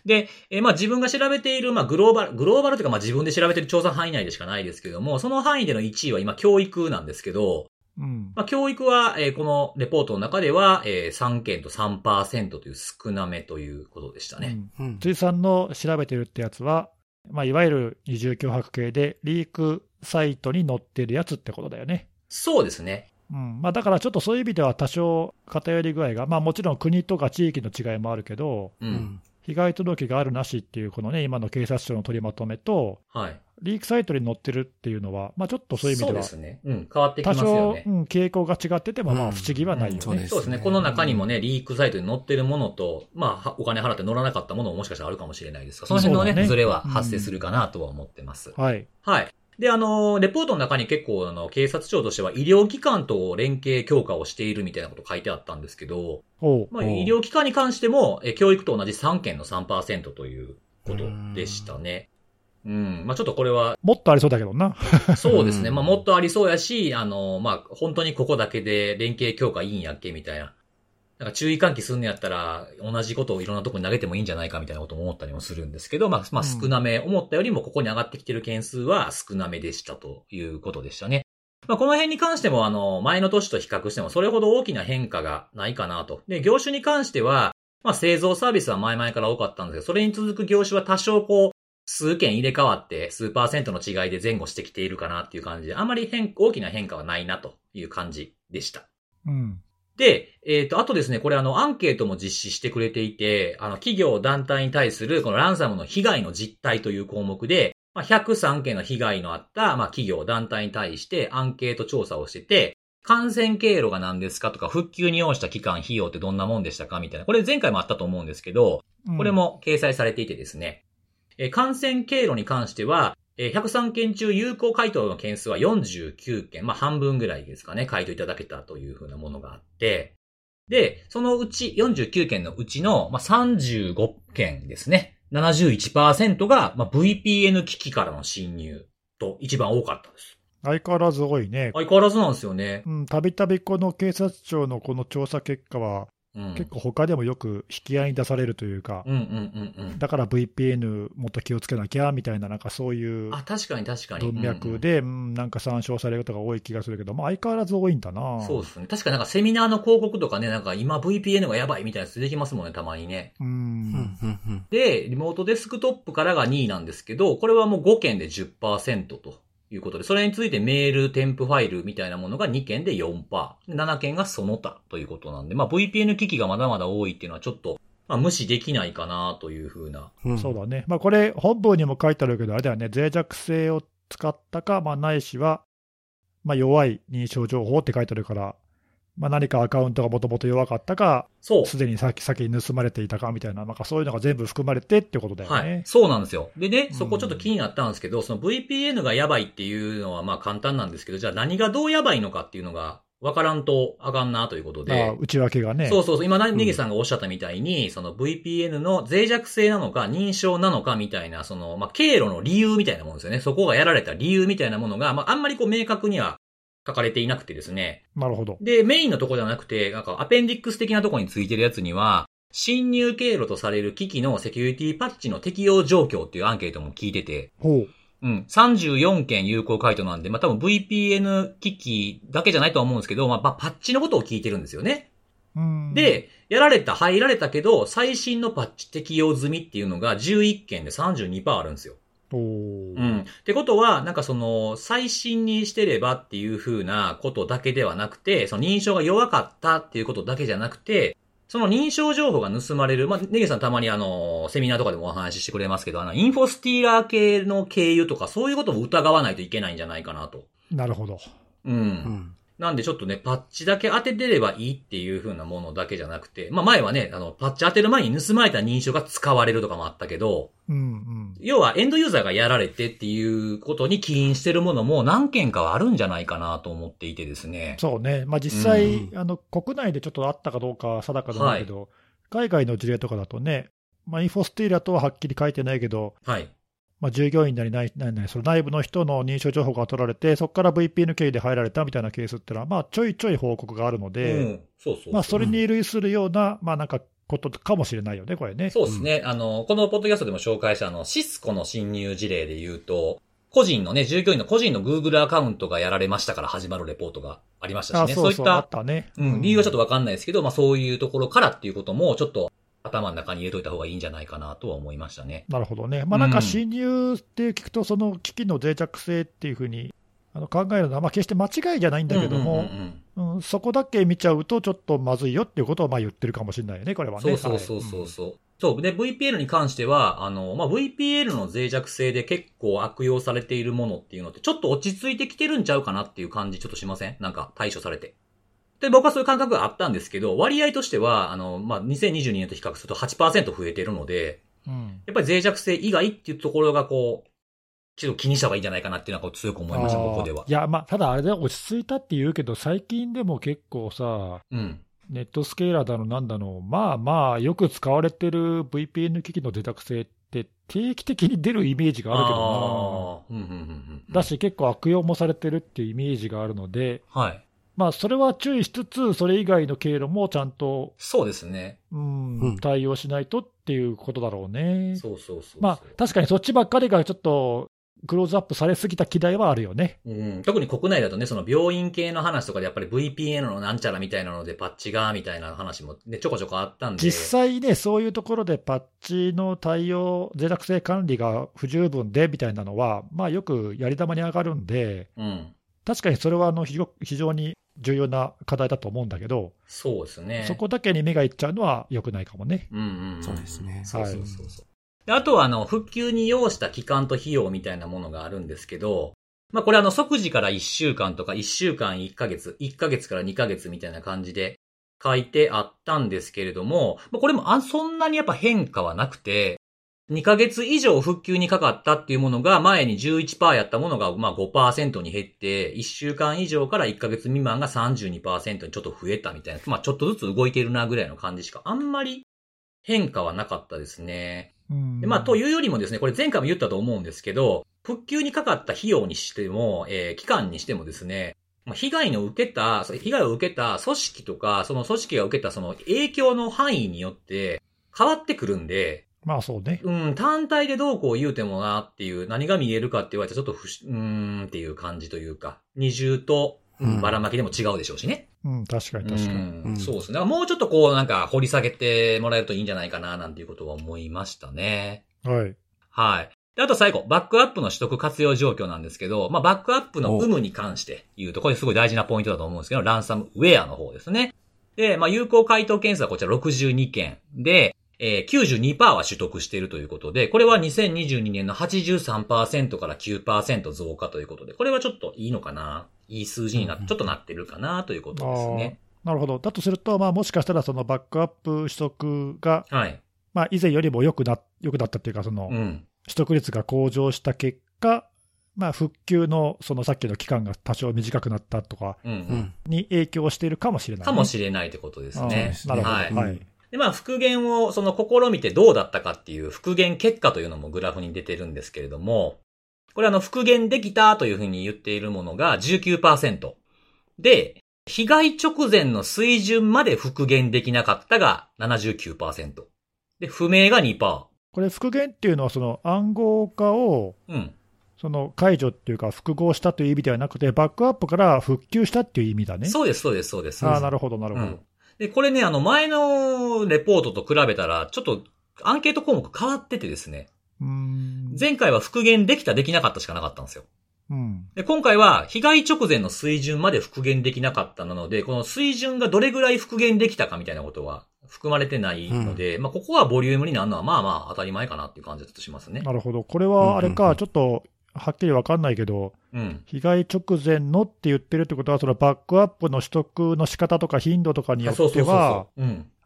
で、えーまあ自分が調べている、まあグローバル、グローバルというかまあ自分で調べている調査範囲内でしかないですけども、その範囲での1位は今教育なんですけど、うん。まあ、教育は、えーこのレポートの中では、えー3件と3%という少なめということでしたね。うんうん。辻さんの調べてるってやつは、まあ、いわゆる二重脅迫系で、リークサイトに載ってるやつってことだよね。そうですね。うんまあ、だからちょっとそういう意味では多少偏り具合が、まあ、もちろん国とか地域の違いもあるけど、う。うんん。被害届があるなしっていう、このね、今の警察庁の取りまとめと、はい。リークサイトに載ってるっていうのは、まあ、ちょっとそういう意味ではそうで、すね。うん。変わってき多ますよ少、ねう。ん、傾向が違ってても、まあ、うん不思議はないよね。そうですそうですね。この中にもね、リークサイトに載ってるものと、まあは、お金払って載らなかったものももしかしたらあるかもしれないですが、その辺のね、ねズレは発生するかなとは思ってます。はい。はい。で、あの、レポートの中に結構、あの、警察庁としては医療機関と連携強化をしているみたいなこと書いてあったんですけど、まあ、医療機関に関しても、え教育と同じ3件の3%ということでしたね。うん。まあ、ちょっとこれは、もっとありそうだけどな。そうですね。うんまあ、もっとありそうやし、あの、まあ、本当にここだけで連携強化いいんやっけみたいな。なんか注意喚起すんのやったら、同じことをいろんなとこに投げてもいいんじゃないかみたいなことも思ったりもするんですけど、まあ、まあ、うん少なめ、思ったよりもここに上がってきてる件数は少なめでしたということでしたね。まあ、この辺に関しても、あの、前の年と比較してもそれほど大きな変化がないかなと。で、業種に関しては、まあ、製造サービスは前々から多かったんですけど、それに続く業種は多少こう、数件入れ替わって数パーセントの違いで前後してきているかなっていう感じで、あまり変、大きな変化はないなという感じでした。うん。で、えっ、と、あとですね、これあの、アンケートも実施してくれていて、あの、企業、団体に対するこのランサムの被害の実態という項目で、まあ、103件の被害のあった、まあ、企業、団体に対してアンケート調査をしてて、感染経路が何ですかとか、復旧に要した期間、費用ってどんなもんでしたかみたいな。これ前回もあったと思うんですけど、うんこれも掲載されていてですね、えー感染経路に関しては、えー103件中有効回答の件数は49件、まあ半分ぐらいですかね、回答いただけたというふうなものがあって、で、そのうち49件のうちの、まあ、35件ですね。71%が、まあ、VPN 機器からの侵入と一番多かったです。相変わらず多いね。相変わらずなんですよね。うん、たびたびこの警察庁のこの調査結果は、うん。結構他でもよく引き合いに出されるというか、うんうんうんうん。だから VPN もっと気をつけなきゃみたいな、なんかそういうあ、確かに確かに。文脈で、うんなんか参照されることが多い気がするけど、まあ、相変わらず多いんだな。そうですね。確かになんかセミナーの広告とかね、なんか今 VPN がやばいみたいなやつ出てきますもんね、たまにね。う。うんんうんうんで、リモートデスクトップからが2位なんですけど、これはもう5件で10%ということで、それについてメール、添付ファイルみたいなものが2件で4%、7件がその他ということなんで、まあ VPN 機器がまだまだ多いっていうのはちょっと、まあ無視できないかなというふうな。うんそうだね。まあ、これ、本文にも書いてあるけど、あれだよね、脆弱性を使ったか、まあ、ないしは、まあ、弱い認証情報って書いてあるから、まあ、何かアカウントがもともと弱かったか、そう。すでに先先に盗まれていたかみたいな、なんかそういうのが全部含まれてってことだよはいね。。そうなんですよ。でね、うんそこちょっと気になったんですけど、その VPN がやばいっていうのはまあ簡単なんですけど、じゃあ何がどうやばいのかっていうのが分からんとあかんなということああで。内訳がね。そうそうそう。今、んネギさんがおっしゃったみたいに、その VPN の脆弱性なのか、認証なのかみたいな、その、まあ、経路の理由みたいなものですよね。そこがやられた理由みたいなものが、まあ、あんまりこう明確には書かれていなくてですね。なるほど。で、メインのとこじゃなくて、なんかアペンディックス的なとこについてるやつには、侵入経路とされる機器のセキュリティパッチの適用状況っていうアンケートも聞いてて、ほう。うん、34件有効回答なんで、まあ、多分 VPN 機器だけじゃないとは思うんですけど、まあ、まあパッチのことを聞いてるんですよね。うん、で、やられた、入られたけど、最新のパッチ適用済みっていうのが11件で32%あるんですよ。うん。ってことは、なんかその、最新にしてればっていう風なことだけではなくて、その認証が弱かったっていうことだけじゃなくて、その認証情報が盗まれる、まあ、ネギさんたまにあの、セミナーとかでもお話ししてくれますけど、あの、インフォスティーラー系の経由とか、そういうことも疑わないといけないんじゃないかなと。なるほど。うん。うんなんでちょっとね、パッチだけ当ててればいいっていう風なものだけじゃなくて、まあ前はね、あの、パッチ当てる前に盗まれた認証が使われるとかもあったけど、うんうん。要はエンドユーザーがやられてっていうことに起因してるものも何件かはあるんじゃないかなと思っていてですね。そうね。まあ実際、うんあの、国内でちょっとあったかどうかは定かじゃないけど、海外の事例とかだとね、まあインフォスティーラとははっきり書いてないけど、はい。まあ、従業員なりないなりその内部の人の認証情報が取られて、そこから VPN 経由で入られたみたいなケースっていうのは、まあ、ちょいちょい報告があるのうで、ん。そうそう。まあ、それに類するような、まあ、なんか、ことかもしれないよね、これね。そうですね。あの、このポッドキャストでも紹介したあの、シスコの侵入事例で言うと、個人のね、従業員の個人の Google アカウントがやられましたから始まるレポートがありましたしね。あそうそう、いっ、あったたね。うん、理由はちょっとわかんないですけど、まあそういうところからっていうことも、ちょっと頭の中に入れといた方がいいんじゃないかなとは思いましたね。なるほどね。まあ、なんか侵入って聞くと、その機器の脆弱性っていうふうにあの考えるのは、まあ、決して間違いじゃないんだけども、そこだけ見ちゃうと、ちょっとまずいよっていうことをまあ言ってるかもしれないよね、これはね。そうそうそうそうそう。そう。で、VPN に関しては、あの、まあ、VPN の脆弱性で結構悪用されているものっていうのって、ちょっと落ち着いてきてるんちゃうかなっていう感じちょっとしません？なんか対処されて。で、僕はそういう感覚があったんですけど、割合としては、あの、まあ、2022年と比較すると8%増えてるので、うんやっぱり脆弱性以外っていうところがこう、ちょっと気にした方がいいんじゃないかなっていうのは強く思いました、ここでは。いや、まあ、ただあれで落ち着いたって言うけど、最近でも結構さ、うん。ネットスケーラーだのなんだの、まあまあ、よく使われてる VPN 機器の脆弱性って定期的に出るイメージがあるけどな。だし、結構悪用もされてるっていうイメージがあるので、はい。まあ、それは注意しつつ、それ以外の経路もちゃんと、そうですね。うんうん対応しないとっていうことだろうね。そうそうそう。まあ、確かにそっちばっかりがちょっとクローズアップされすぎた議題はあるよね。うん、特に国内だとね、その病院系の話とかでやっぱり VPN のなんちゃらみたいなのでパッチが、みたいな話もね、ちょこちょこあったんで。実際ね、そういうところでパッチの対応、脆弱性管理が不十分でみたいなのは、まあ、よくやり玉に上がるんで、うん。確かにそれはあの非常非常に重要な課題だと思うんだけど、そうですね。そこだけに目がいっちゃうのは良くないかもね。うんうんうん。そうですねそうそうそうそう。であとは、あの、復旧に要した期間と費用みたいなものがあるんですけど、まあ、これあの、即時から1週間とか、1週間1ヶ月、1ヶ月から2ヶ月みたいな感じで書いてあったんですけれども、まあ、これもあ、そんなにやっぱ変化はなくて、2ヶ月以上復旧にかかったっていうものが前に11%やったものがまあ5%に減って、1週間以上から1ヶ月未満が32%にちょっと増えたみたいな、まあちょっとずつ動いてるなぐらいの感じしかあんまり変化はなかったですね。でまあというよりもですね、これ前回も言ったと思うんですけど、復旧にかかった費用にしても、えー、期間にしてもですね、まあ、被害の受けた、被害を受けた組織とか、その組織が受けたその影響の範囲によって変わってくるんで、まあそうね。うん、単体でどうこう言うてもなっていう、何が見えるかって言われたらちょっとふし、うーんっていう感じというか、二重と、ばらまきでも違うでしょうしね。うん、確かに確かに。うん、そうですね。もうちょっとこうなんか掘り下げてもらえるといいんじゃないかななんていうことは思いましたね。はい。はい。で、あと最後、バックアップの取得活用状況なんですけど、まあ、バックアップの有無に関して言うと、これすごい大事なポイントだと思うんですけど、ランサムウェアの方ですね。で、まあ、有効回答件数はこちら62件で、えー、92%は取得しているということで、これは2022年の83%から9%増加ということで、これはちょっといいのかな？いい数字になって、ちょっとなってるかなということですね。なるほど。だとすると、まあ、もしかしたらそのバックアップ取得が、はい。まあ、以前よりも良くな、良くなったっていうか、その、うん、取得率が向上した結果、まあ、復旧の、そのさっきの期間が多少短くなったとか、に影響しているかもしれない、ね、かもしれないってことですね。なるほど。はい。はいで、まあ、復元を、その試みてどうだったかっていう復元結果というのもグラフに出てるんですけれども、これあの、復元できたというふうに言っているものが19%。で、被害直前の水準まで復元できなかったが79%。で、不明が2%。これ復元っていうのはその暗号化を、うん。その解除っていうか複合したという意味ではなくて、バックアップから復旧したっていう意味だね。そうです、そうです、そうです。ああ、なるほど、なるほど。うんで、これね、あの、前のレポートと比べたら、ちょっと、アンケート項目変わっててですね。前回は復元できた、できなかったしかなかったんですよ。うん、で今回は被害直前の水準まで復元できなかったので、この水準がどれぐらい復元できたかみたいなことは含まれてないので、うん、まあここはボリュームになるのはまあまあ当たり前かなっていう感じだとしますね。なるほど。これはあれか、ちょっとはっきりわかんないけど、うん、被害直前のって言ってるってことは、そのバックアップの取得の仕方とか頻度とかによっては、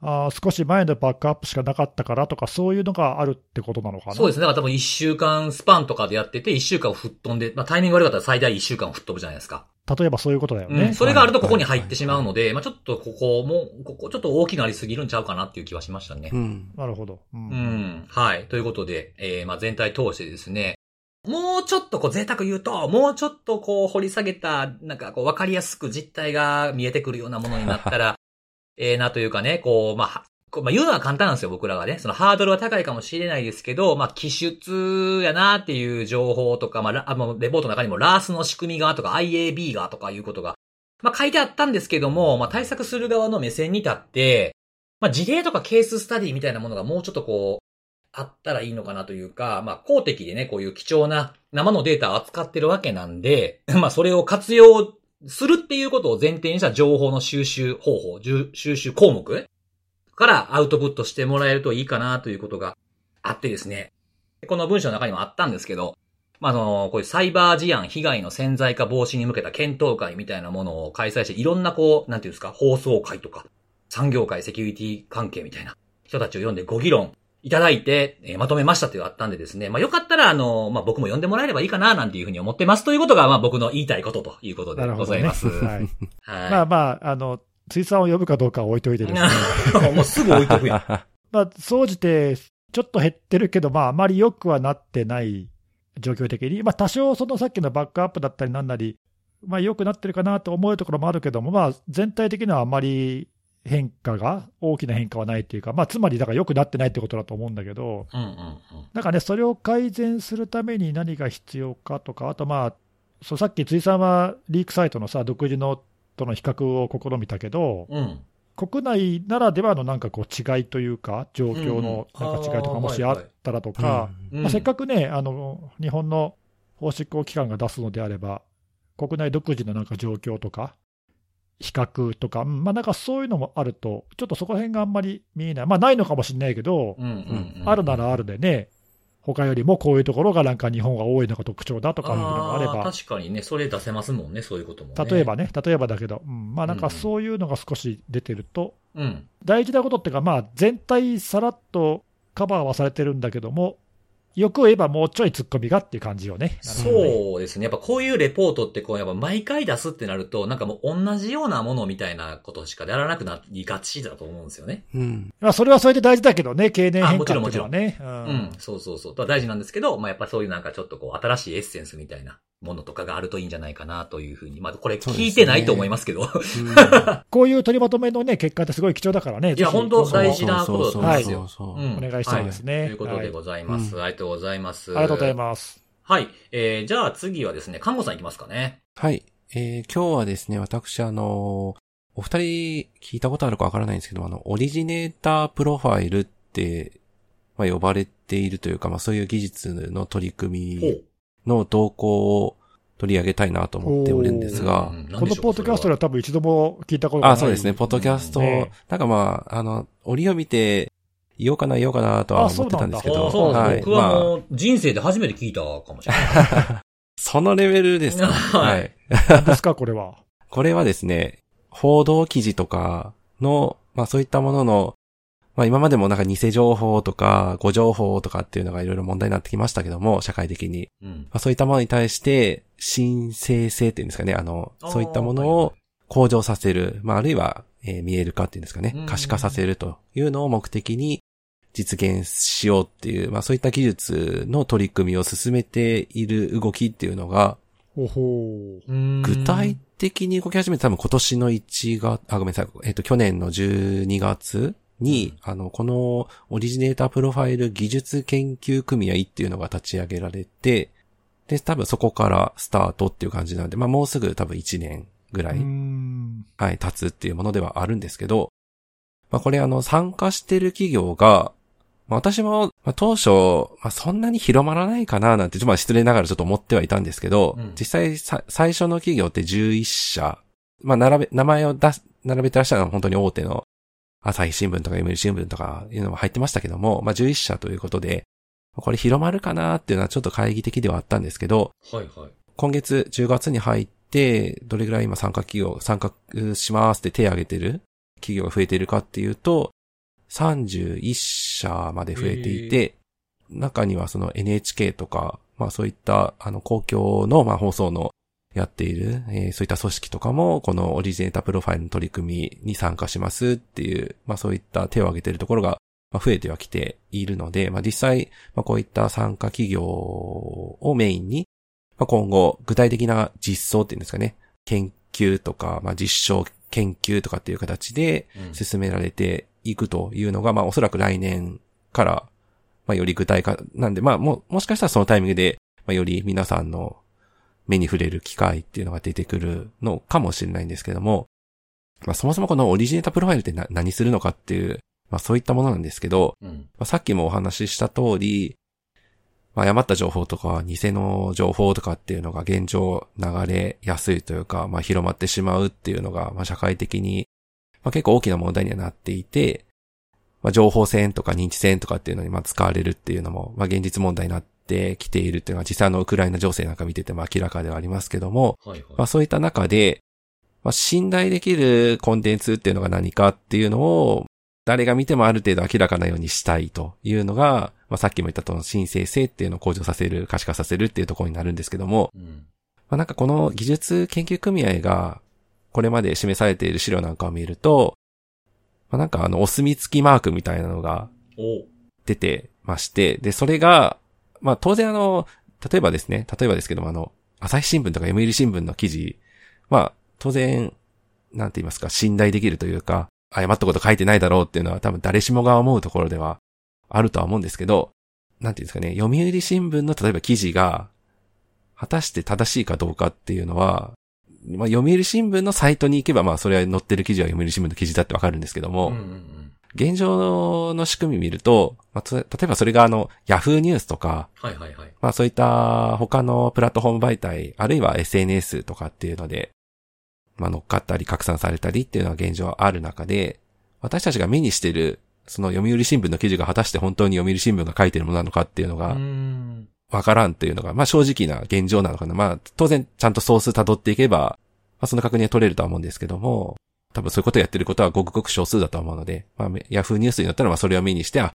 あ少し前のバックアップしかなかったからとか、そういうのがあるってことなのかな？そうですね。だから多分1週間スパンとかでやってて、1週間を吹っ飛んで、まあタイミング悪かったら最大1週間を吹っ飛ぶじゃないですか。例えばそういうことだよね。うん、それがあるとここに入ってしまうので、まあちょっとここも、ここちょっと大きくなりすぎるんちゃうかなっていう気はしましたね。うん。なるほど。うん。うん、はい。ということで、えー、まあ全体通してですね、もうちょっとこう贅沢言うと、もうちょっとこう掘り下げた、なんかこうわかりやすく実態が見えてくるようなものになったら、ええなというかね、こう、まあ、こうまあ、言うのは簡単なんですよ、僕らはね。そのハードルは高いかもしれないですけど、まあ、記述やなっていう情報とか、まあ、あ、レポートの中にもラースの仕組みがとか IAB がとかいうことが、まあ、書いてあったんですけども、まあ、対策する側の目線に立って、まあ、事例とかケーススタディみたいなものがもうちょっとこう、あったらいいのかなというか、まあ、公的でね、こういう貴重な生のデータを扱ってるわけなんで、まあ、それを活用するっていうことを前提にした情報の収集方法、収集項目からアウトプットしてもらえるといいかなということがあってですね。この文章の中にもあったんですけど、まあ、その、こういうサイバー事案被害の潜在化防止に向けた検討会みたいなものを開催して、いろんなこう、なんていうんですか、放送会とか、産業界セキュリティ関係みたいな人たちを読んでご議論いただいて、えー、まとめましたというあったんでですね、まあよかったら、あの、まあ僕も呼んでもらえればいいかな、なんていうふうに思ってますということが、まあ僕の言いたいことということでございます。ね、はい。はい、まあまあ、あの、ツイさんを呼ぶかどうかは置いといてですね。もうすぐ置いとくやん。まあ、総じて、ちょっと減ってるけど、まああまり良くはなってない状況的に、まあ多少そのさっきのバックアップだったりなんなり、まあ良くなってるかなと思うところもあるけども、まあ全体的にはあまり変化が、大きな変化はないっていうか、まあ、つまりだから良くなってないってことだと思うんだけど、うんうんうん、なんかね、それを改善するために何が必要かとか、あとまあ、そうさっき、辻さんはリークサイトのさ、独自のとの比較を試みたけど、うん、国内ならではのなんかこう違いというか、状況のなんか違いとかもしあったらとか、まあ、せっかくね、あの日本の法執行機関が出すのであれば、国内独自のなんか状況とか、比較とか、まあなんかそういうのもあると、ちょっとそこら辺があんまり見えない。まあないのかもしれないけど、あるならあるでね、他よりもこういうところがなんか日本が多いのが特徴だとかいうのがあれば、確かにね、それ出せますもんね、そういうことも、ね。例えばね、例えばだけど、うん、まあなんかそういうのが少し出てると、うん。大事なことっていうか、まあ全体さらっとカバーはされてるんだけども、よく言えばもうちょい突っ込みがっていう感じよね。そうですね。やっぱこういうレポートってこう、やっぱ毎回出すってなると、なんかもう同じようなものみたいなことしかやらなくなりがちだと思うんですよね。うん。まあそれはそれで大事だけどね、経年あ変もちろんも化っていうのはね。ううんん。そうそうそう。だから大事なんですけど、まあやっぱそういうなんかちょっとこう、新しいエッセンスみたいなものとかがあるといいんじゃないかなというふうに。まあこれ聞いてないと思いますけど。こういう取りまとめのね、結果ってすごい貴重だからね。いや、本当大事なこと。そうそうそううんお願いしたいですねはということでございます。はありがとうございます。ありがとうございます。はい。えー、じゃあ次はですね、看護さんいきますかね。はい。えー今日はですね、私あのお二人聞いたことあるかわからないんですけど、あの、オリジネータープロファイルって、まあ、呼ばれているというか、まあ、そういう技術の取り組みの動向を取り上げたいなと思っておるんですが、このポッドキャストでは多分一度も聞いたことがない。あ、そうですね、ポッドキャスト、ねなんかまあ、あの、折を見て、言おうかな言おうかなとは思ってたんですけど、あそうなんはい。僕はまあ、もう人生で初めて聞いたかもしれない。そのレベルですか。はいはい。何ですか、これは？これはですね、報道記事とかの、まあそういったものの、まあ今までもなんか偽情報とか誤情報とかっていうのがいろいろ問題になってきましたけども、社会的に。うん。まあそういったものに対して、申請性っていうんですかね、あの、そういったものを向上させる、まああるいは、えー見える化っていうんですかねうん、可視化させるというのを目的に実現しようっていう、まあそういった技術の取り組みを進めている動きっていうのが、ほほう。具体的に動き始めた多分今年の1月、あ、ごめんなさい。えっ、と、去年の12月に、あの、このオリジネータープロファイル技術研究組合っていうのが立ち上げられて、で、多分そこからスタートっていう感じなんで、まあもうすぐ多分1年ぐらい。はい、経つっていうものではあるんですけど、まあこれあの、参加してる企業が、まあ私も、まあ、当初、まあそんなに広まらないかななんて、まあ失礼ながらちょっと思ってはいたんですけど、うん。実際さ最初の企業って11社、まあ並べ、名前を出す、並べてらっしゃるのは本当に大手の朝日新聞とか読売新聞とかいうのも入ってましたけども、まあ11社ということで、これ広まるかなっていうのはちょっと懐疑的ではあったんですけど、はいはい。今月10月に入って、どれぐらい今参加企業、参加しますって手を挙げてる企業が増えているかっていうと、31社まで増えていて、中にはその NHK とか、まあそういったあの公共のまあ放送のやっている、えーそういった組織とかも、このオリジネータプロファイルの取り組みに参加しますっていう、まあそういった手を挙げているところが、まあ増えてはきているので、まあ実際、まあこういった参加企業をメインに、まあ、今後、具体的な実装っていうんですかね、研究とか、まあ、実証研究とかっていう形でうん。進められていくというのが、まあ、おそらく来年から、まあ、より具体化なんで、まあ、も、もしかしたらそのタイミングで、まあ、より皆さんの目に触れる機会っていうのが出てくるのかもしれないんですけども、まあ、そもそもこのオリジネータプロファイルってな何するのかっていう、まあ、そういったものなんですけど、うん。まあ、さっきもお話しした通り、まあ、誤った情報とか、偽の情報とかっていうのが現状流れやすいというか、まあ、広まってしまうっていうのが、まあ、社会的に、まあ、結構大きな問題にはなっていて、まあ、情報戦とか認知戦とかっていうのにまあ使われるっていうのも、まあ、現実問題になってきているっていうのは、実際のウクライナ情勢なんか見てても明らかではありますけども、はいはい。まあそういった中で、まあ信頼できるコンテンツっていうのが何かっていうのを、誰が見てもある程度明らかなようにしたいというのが、まあさっきも言ったとの申請性っていうのを向上させる、可視化させるっていうところになるんですけども、うん。まあなんかこの技術研究組合が、これまで示されている資料なんかを見ると、まあなんかあの、お墨付きマークみたいなのがお出てまして、で、それが、まあ当然あの、例えばですね、例えばですけどもあの、朝日新聞とか読売新聞の記事、まあ当然、なんて言いますか、信頼できるというか、誤ったこと書いてないだろうっていうのは多分誰しもが思うところではあるとは思うんですけど、なんていうんですかね、読売新聞の例えば記事が、果たして正しいかどうかっていうのは、まあ読売新聞のサイトに行けばまあそれは載ってる記事は読売新聞の記事だってわかるんですけども、うんうんうん。現状の仕組み見ると、まあ、つ例えばそれがあの、ヤフーニュースとか、はいはいはい。まあそういった他のプラットフォーム媒体、あるいは SNS とかっていうので、まあ乗っかったり拡散されたりっていうのは現状ある中で、私たちが目にしてるその読売新聞の記事が果たして本当に読売新聞が書いてるものなのかっていうのうが、ん。わからんっていうのが、まあ正直な現状なのかな。まあ当然ちゃんとソース辿っていけば、まあその確認は取れるとは思うんですけども、多分そういうことをやってることはごくごく少数だと思うので、まあヤフーニュースによったらまあそれを目にして、あ、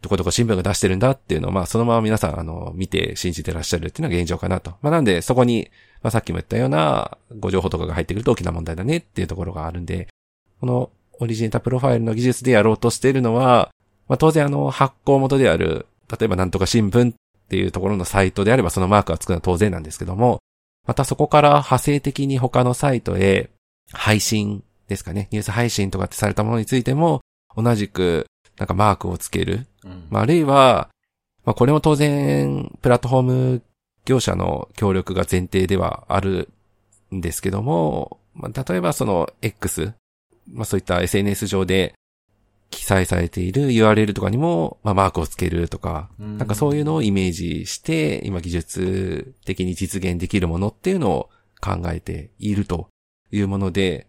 どこどこ新聞が出してるんだっていうのをまあそのまま皆さんあの見て信じてらっしゃるっていうのが現状かなと。まあなんでそこに、まあさっきも言ったようなご情報とかが入ってくると大きな問題だねっていうところがあるんで、このオリジネータプロファイルの技術でやろうとしているのは、まあ当然あの発行元である、例えばなんとか新聞っていうところのサイトであればそのマークがつくのは当然なんですけども、またそこから派生的に他のサイトへ配信ですかね、ニュース配信とかってされたものについても、同じくなんかマークをつける。うん。まあ、あるいは、まあこれも当然、プラットフォーム業者の協力が前提ではあるんですけども、まあ、例えばその X、まあそういった SNS 上で記載されている URL とかにも、まあマークをつけるとか、なんかそういうのをイメージして、今技術的に実現できるものっていうのを考えているというもので、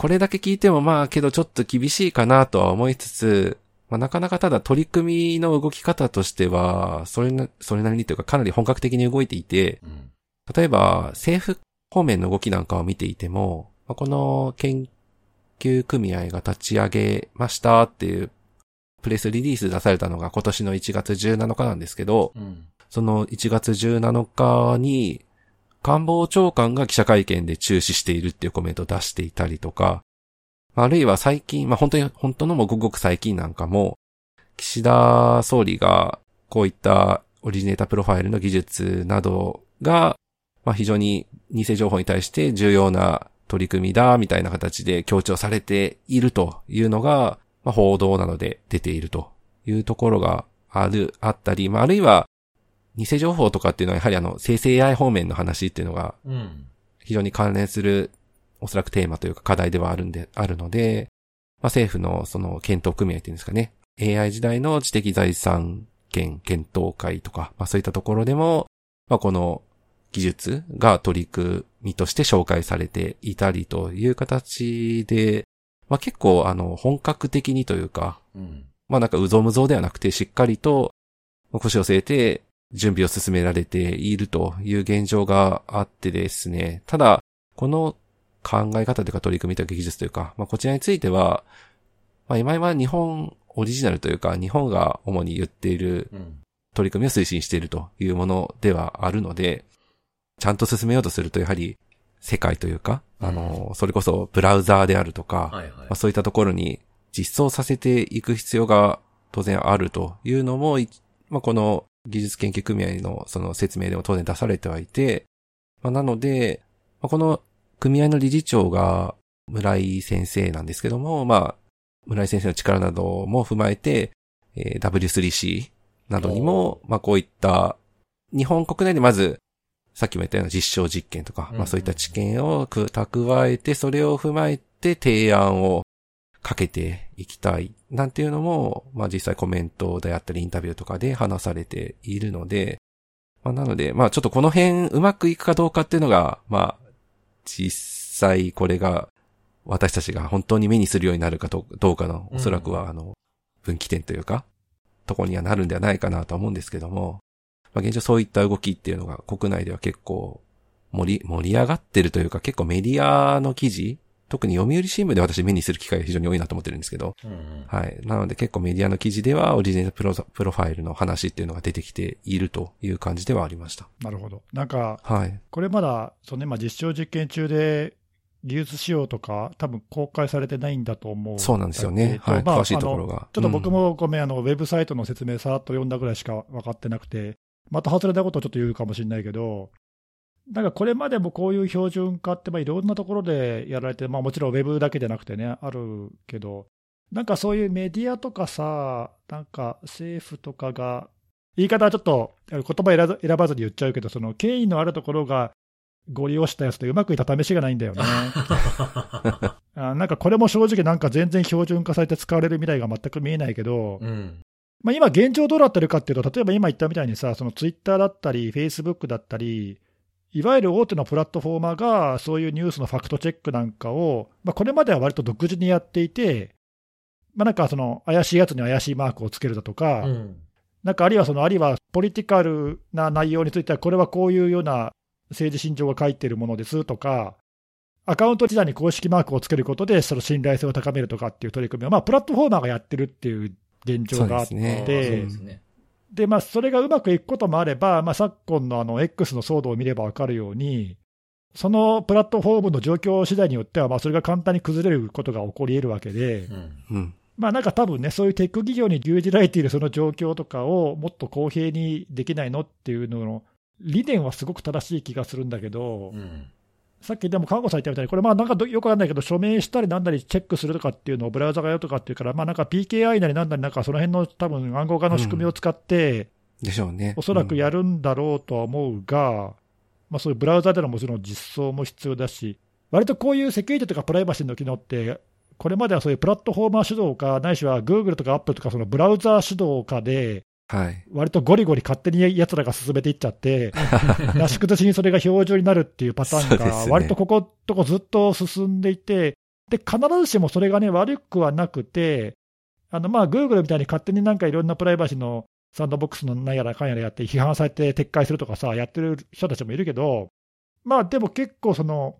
これだけ聞いてもまあけどちょっと厳しいかなとは思いつつ、まあなかなかただ取り組みの動き方としては、それな、それなりにというかかなり本格的に動いていて、うん。例えば政府方面の動きなんかを見ていても、まあこの研究組合が立ち上げましたっていうプレスリリース出されたのが今年の1月17日なんですけど、うん。その1月17日に官房長官が記者会見で中止しているっていうコメントを出していたりとか、あるいは最近、まあ本当に、本当のもごくごく最近なんかも、岸田総理がこういったオリジネータプロファイルの技術などが、まあ非常に偽情報に対して重要な取り組みだ、みたいな形で強調されているというのが、まあ報道などで出ているというところがある、あったり、まああるいは、偽情報とかっていうのはやはりあの生成 AI 方面の話っていうのがうん。非常に関連するおそらくテーマというか課題ではあるんで、あるので、まあ、政府のその検討組合っていうんですかね。AI 時代の知的財産権検討会とか、まあそういったところでも、まあこの技術が取り組みとして紹介されていたりという形で、まあ結構あの本格的にというか、うん。まあなんかうぞむぞではなくてしっかりと腰を据えて準備を進められているという現状があってですね。ただ、この考え方というか取り組みというか技術というか、まあこちらについては、まあ今は日本オリジナルというか日本が主に言っているうん。取り組みを推進しているというものではあるので、ちゃんと進めようとするとやはり世界というか、あの、それこそブラウザーであるとか、はいはいまあ、。そういったところに実装させていく必要が当然あるというのも、いまあ、この技術研究組合のその説明でも当然出されてはいて、まあ、なので、まあ、この組合の理事長が村井先生なんですけども、まあ、村井先生の力なども踏まえて、えー W3C などにも、まあ、こういった日本国内でまずさっきも言ったような実証実験とか、うん。まあそういった知見をく蓄えて、それを踏まえて提案をかけていきたい。なんていうのも、まあ実際コメントであったりインタビューとかで話されているので、まあなので、まあちょっとこの辺うまくいくかどうかっていうのが、まあ実際これが私たちが本当に目にするようになるかどどうかの、うんおそらくはあの、分岐点というか、ところにはなるんではないかなとは思うんですけども、まあ現状そういった動きっていうのが国内では結構盛り、盛り上がってるというか結構メディアの記事、特に読売新聞で私目にする機会が非常に多いなと思ってるんですけど、うんうん。はい。なので結構メディアの記事ではオリジナルプロプロファイルの話っていうのが出てきているという感じではありました。なるほど。なんか、はい。これまだ、その今、実証実験中で、技術仕様とか、多分公開されてないんだと思う。そうなんですよね。えっとはい。まあ詳しいところが。ちょっと僕もごめん、あの、ウェブサイトの説明さらっと読んだぐらいしか分かってなくて、また外れたことをちょっと言うかもしれないけど、なんかこれまでもこういう標準化って、まあ、いろんなところでやられて、まあ、もちろんウェブだけじゃなくてね、あるけど、なんかそういうメディアとかさ、なんか政府とかが、言い方はちょっと言葉選ばずに言っちゃうけど、その権威のあるところがご利用したやつでうまくいった試しがないんだよね。あなんかこれも正直なんか全然標準化されて使われる未来が全く見えないけど、うん。まあ、今現状どうなってるかっていうと、例えば今言ったみたいにさ、そのツイッターだったり、フェイスブックだったり、いわゆる大手のプラットフォーマーがそういうニュースのファクトチェックなんかを、まあ、これまでは割と独自にやっていて、まあ、なんかその怪しいやつに怪しいマークをつけるだとか、うん。なんかあるいはその、あるいはポリティカルな内容については、これはこういうような政治信条が書いてるものですとか、アカウント自体に公式マークをつけることで、その信頼性を高めるとかっていう取り組みを、まあ、プラットフォーマーがやってるっていう現状があって、そうですねで。まあ、それがうまくいくこともあれば、まあ、昨今のあの X の騒動を見れば分かるように、そのプラットフォームの状況次第によっては、まあ、それが簡単に崩れることが起こり得るわけで、うん。うん。まあなんか多分ね、そういうテック企業に牛耳られているその状況とかをもっと公平にできないのっていうのの理念はすごく正しい気がするんだけど、うん。さっきでも看護さん言ったみたいに、これまあなんかどよくわかんないけど、署名したりなんなりチェックするとかっていうのをブラウザがやるとかっていうから、まあなんか PKI なりなんなりなんかその辺の多分暗号化の仕組みを使って、でしょうね。おそらくやるんだろうとは思うが、まあそういうブラウザでのもちろん実装も必要だし、割とこういうセキュリティとかプライバシーの機能って、これまではそういうプラットフォーマー主導か、ないしは Google とか Apple とか、そのブラウザ主導かで、うん。はい。割とゴリゴリ勝手にやつらが進めていっちゃって、なし崩しにそれが標準になるっていうパターンが、割とこことこずっと進んでいて、で必ずしもそれがね、悪くはなくて、あのまあ Google みたいに勝手になんかいろんなプライバシーのサンドボックスのなんやらかんやらやって、批判されて撤回するとかさ、やってる人たちもいるけど、まあでも結構、その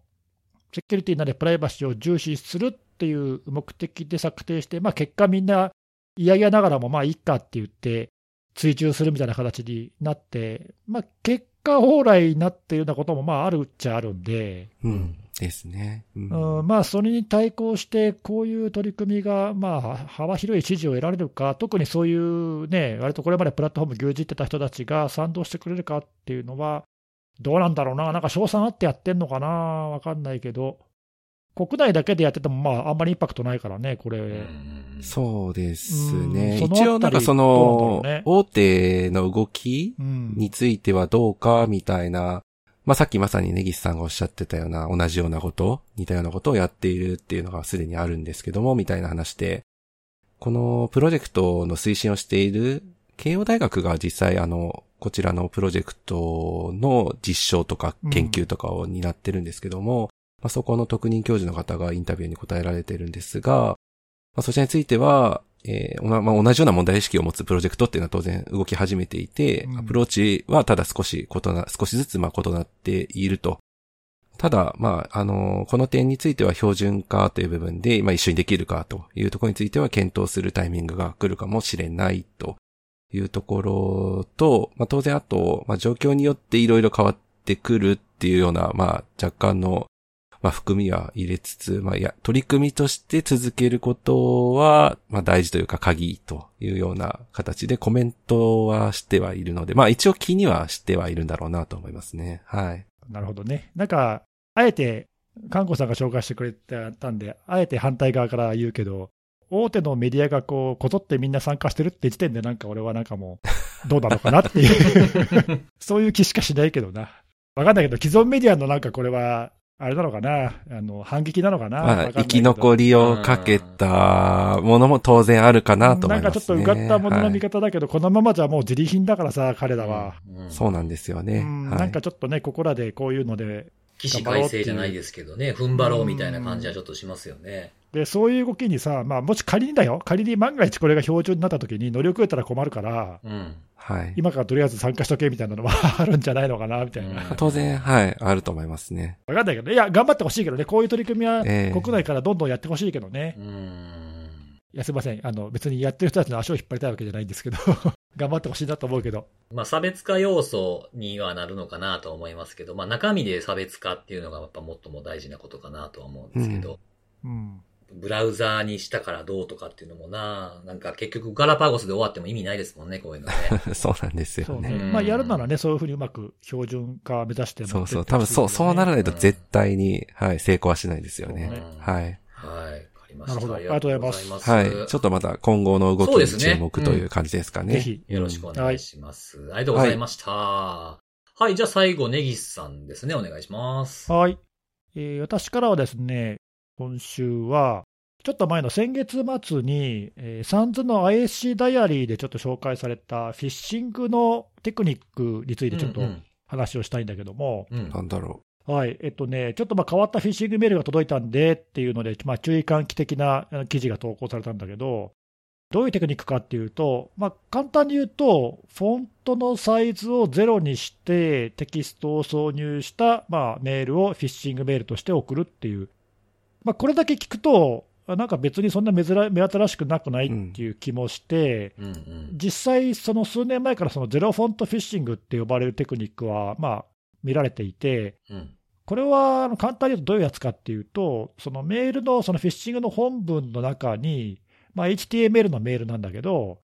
セキュリティなりプライバシーを重視するっていう目的で策定して、まあ、結果、みんな嫌々ながらもまあいいかって言って、追従するみたいな形になって、まあ、結果、往来になっているようなこともまああるっちゃあるんで、うん。ですね。うんうんまあ、それに対抗して、こういう取り組みが、まあ、幅広い支持を得られるか、特にそういうね、割とこれまでプラットフォーム牛耳ってた人たちが賛同してくれるかっていうのは、どうなんだろうな、なんか賞賛あってやってんのかな、わかんないけど、国内だけでやってても、まあ、あんまりインパクトないからね、これ。うんそうですうんね。一応なんかそあの大手の動きうんについてはどうかみたいな、まあさっきまさに根岸さんがおっしゃってたような同じようなこと、似たようなことをやっているっていうのがすでにあるんですけども、みたいな話で、このプロジェクトの推進をしている慶応大学が実際あの、こちらのプロジェクトの実証とか研究とかを担ってるんですけども、まあ、そこの特任教授の方がインタビューに答えられてるんですが、まあ、そちらについては、えーまあ、同じような問題意識を持つプロジェクトっていうのは当然動き始めていて、うんアプローチはただ少し異な、少しずつまあ異なっていると。ただ、まあ、あのこの点については標準化という部分で、まあ、一緒にできるかというところについては検討するタイミングが来るかもしれないというところと、まあ、当然あと、まあ、状況によっていろいろ変わってくるっていうような、まあ、若干の、まあ、含みは入れつつ、まあ、いや、取り組みとして続けることは、まあ、大事というか鍵というような形でコメントはしてはいるので、まあ、一応気にはしてはいるんだろうなと思いますね。はい。なるほどね。なんか、あえて、看護さんが紹介してくれたんで、あえて反対側から言うけど、大手のメディアがこう、こぞってみんな参加してるって時点で、なんか俺はなんかもう、どうなのかなっていう、そういう気しかしないけどな。わかんないけど、既存メディアのなんかこれは、あれなのかな、あの反撃なのかな、まあ、生き残りりをかけたものも当然あるかなと思ないんかちょっとますね。うがったものの見はい方だけど、このままじゃもう自利品だからさ、彼らは。うん。そうなんですよね。うん。はい。なんかちょっとね、ここらでこういうので、起死回生じゃないですけどね、踏ん張ろうみたいな感じはちょっとしますよね。でそういう動きにさ、まあ、もし仮にだよ、仮に万が一これが標準になった時に乗り遅れたら困るから、うん。はい。今からとりあえず参加しとけみたいなのはあるんじゃないのかなみたいな、うん。当然、はい、あると思いますね。わかんないけどね、いや、頑張ってほしいけどね、こういう取り組みはええ。国内からどんどんやってほしいけどね、うん。いや、すみません。あの、別にやってる人たちの足を引っ張りたいわけじゃないんですけど、頑張ってほしいなと思うけど、まあ、差別化要素にはなるのかなとは思いますけど、まあ、中身で差別化っていうのがやっぱ最も大事なことかなとは思うんですけど、うん、ブラウザーにしたからどうとかっていうのもな、なんか結局ガラパゴスで終わっても意味ないですもんね、こういうのね。そうなんですよね。ね、うんまあ、やるならね、そういうふうにうまく標準化目指してそうそう。多分そう、そうならないと絶対に、はい、成功はしないですよね。ねはい。はい。わかりました。なるほどありがとうございます。はい。ちょっとまた今後の動きに注目という感じですかね。ぜひ、よろしくお願いします。ありがとうございました。はい、じゃあ最後、ネギスさんですね。お願いします。はい、えー私からはですね、今週は、ちょっと前の先月末に、えーサンズの ISC ダイアリーでちょっと紹介されたフィッシングのテクニックについてちょっと話をしたいんだけども、うん。なんだろはい、えっとね、ちょっとまあ変わったフィッシングメールが届いたんでっていうので、まあ、注意喚起的な記事が投稿されたんだけど、どういうテクニックかっていうと、まあ、簡単に言うと、フォントのサイズをゼロにして、テキストを挿入した、まあ、メールをフィッシングメールとして送るっていう、まあ、これだけ聞くと、あなんか別にそんな珍目新しくなくないっていう気もして、うんうん。実際、その数年前からそのゼロフォントフィッシングって呼ばれるテクニックは、まあ、見られていて、うん。これは簡単に言うとどういうやつかっていうと、そのメールのそのフィッシングの本文の中に、まあ、HTML のメールなんだけど、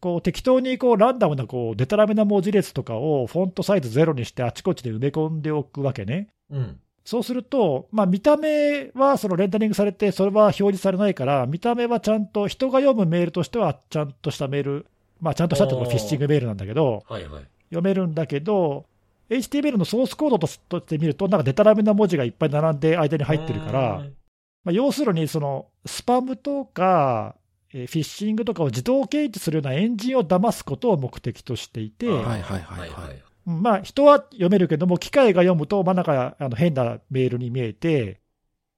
こう適当にこうランダムなこうデタラメな文字列とかをフォントサイズゼロにしてあちこちで埋め込んでおくわけね。うん。そうすると、まあ、見た目はそのレンダリングされて、それは表示されないから、見た目はちゃんと、人が読むメールとしては、ちゃんとしたメール、まあ、ちゃんとしたっていうのはフィッシングメールなんだけど、はいはい。読めるんだけど、HTML のソースコードとして見ると、なんかデタラメな文字がいっぱい並んで間に入ってるから、まあ、要するにそのスパムとか、えーフィッシングとかを自動検知するようなエンジンを騙すことを目的としていて、うん。はいはいはいはいまあ、人は読めるけども、機械が読むと、まあ、なんかあの変なメールに見えて、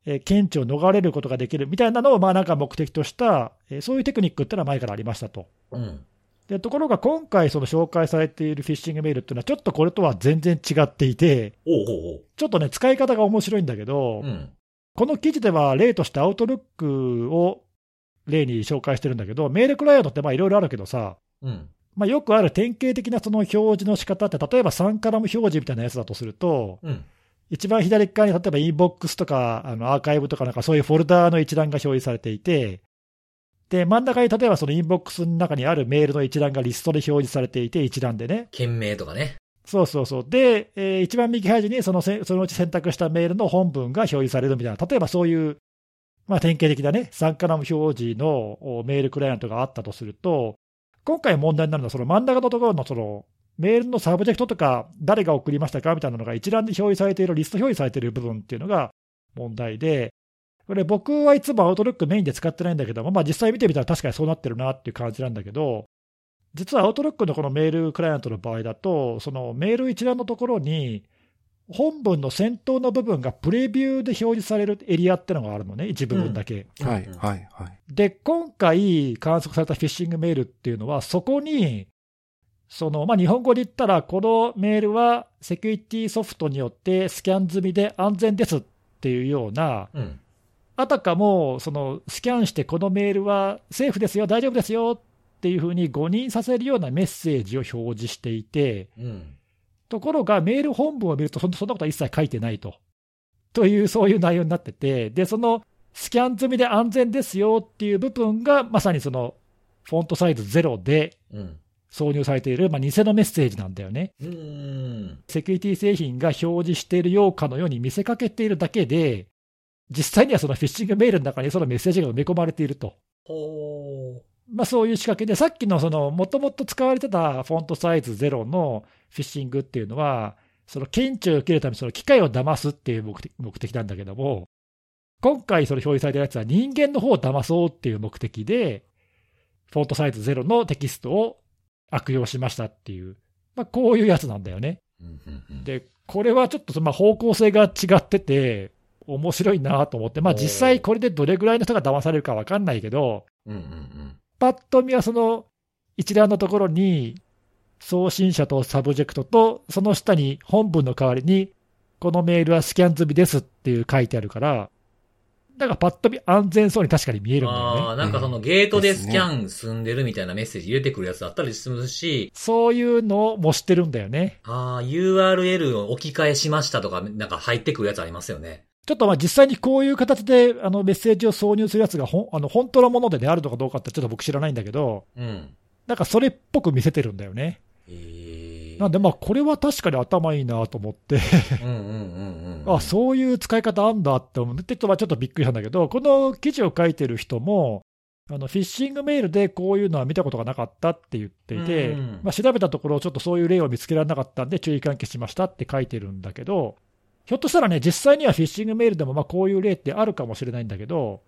えー検知を逃れることができるみたいなのを、まあ、なんか目的とした、えーそういうテクニックっていうのは前からありましたと。うん。でところが今回、その紹介されているフィッシングメールっていうのは、ちょっとこれとは全然違っていて、おうほうちょっとね、使い方が面白いんだけど。うん。この記事では例としてアウトルックを例に紹介してるんだけど、メールクライアントってまあいろいろあるけどさ、うん。まあ、よくある典型的なその表示の仕方って、例えば3カラム表示みたいなやつだとすると、うん。一番左側に例えばインボックスとかあのアーカイブとかなんかそういうフォルダーの一覧が表示されていて、で、真ん中に例えばそのインボックスの中にあるメールの一覧がリストで表示されていて、一覧でね。件名とかね。そうそうそう。で、えー一番右端にそのせそのうち選択したメールの本文が表示されるみたいな、例えばそういう、まあ、典型的なね、3カラム表示のおメールクライアントがあったとすると、今回問題になるのは、その真ん中のところのそのメールのサブジェクトとか、誰が送りましたかみたいなのが一覧で表示されている、リスト表示されている部分っていうのが問題で、これ、僕はいつもアウトルックメインで使ってないんだけども、まあ、実際見てみたら確かにそうなってるなっていう感じなんだけど、実はアウトロックのこのメールクライアントの場合だと、そのメール一覧のところに、本文の先頭の部分がプレビューで表示されるエリアってのがあるのね、一部分だけ。はいうんはいはい。で、今回観測されたフィッシングメールっていうのは、そこに、そのまあ、日本語で言ったら、このメールはセキュリティソフトによってスキャン済みで安全ですっていうような、うん。あたかもそのスキャンして、このメールはセーフですよ、大丈夫ですよっていうふうに誤認させるようなメッセージを表示していて、うん。ところがメール本文を見ると、そんそんなことは一切書いてないと。という、そういう内容になってて、で、そのスキャン済みで安全ですよっていう部分が、まさにそのフォントサイズゼロでうん。挿入されている、まあ、偽のメッセージなんだよね。セキュリティ製品が表示しているようかのように見せかけているだけで、実際にはそのフィッシングメールの中にそのメッセージが埋め込まれていると。ほまあ、そういう仕掛けで、さっきのその、もともと使われてたフォントサイズゼロのフィッシングっていうのは、その検知を受けるためにその機械を騙すっていう目的目的なんだけども、今回その表示されてるやつは人間の方を騙そうっていう目的で、フォントサイズゼロのテキストを悪用しましたっていう、まあ、こういうやつなんだよね。で、これはちょっとまあ方向性が違ってて、面白いなと思って、まあ、実際これでどれぐらいの人が騙されるか分かんないけど、うんうんうん。パッと見はその一覧のところに、送信者とサブジェクトと、その下に本文の代わりに、このメールはスキャン済みですっていう書いてあるから、だからパッと見安全そうに確かに見えるんだよね。ああ、なんかそのゲートでスキャン済んでるみたいなメッセージ入れてくるやつあったりするし、そういうのもしてるんだよね。ああ、URL を置き換えしましたとか、なんか入ってくるやつありますよね。ちょっとまあ実際にこういう形であのメッセージを挿入するやつがほん あの本当のもので、ね、あるのかどうかってちょっと僕知らないんだけど、うん。なんかそれっぽく見せてるんだよね。ええなんでまあこれは確かに頭いいなと思って。あそういう使い方あんだって思って、ちょっとびっくりしたんだけど、この記事を書いてる人も、あのフィッシングメールでこういうのは見たことがなかったって言っていて、うんまあ、調べたところ、ちょっとそういう例を見つけられなかったんで、注意喚起しましたって書いてるんだけど、ひょっとしたらね、実際にはフィッシングメールでもまあこういう例ってあるかもしれないんだけど、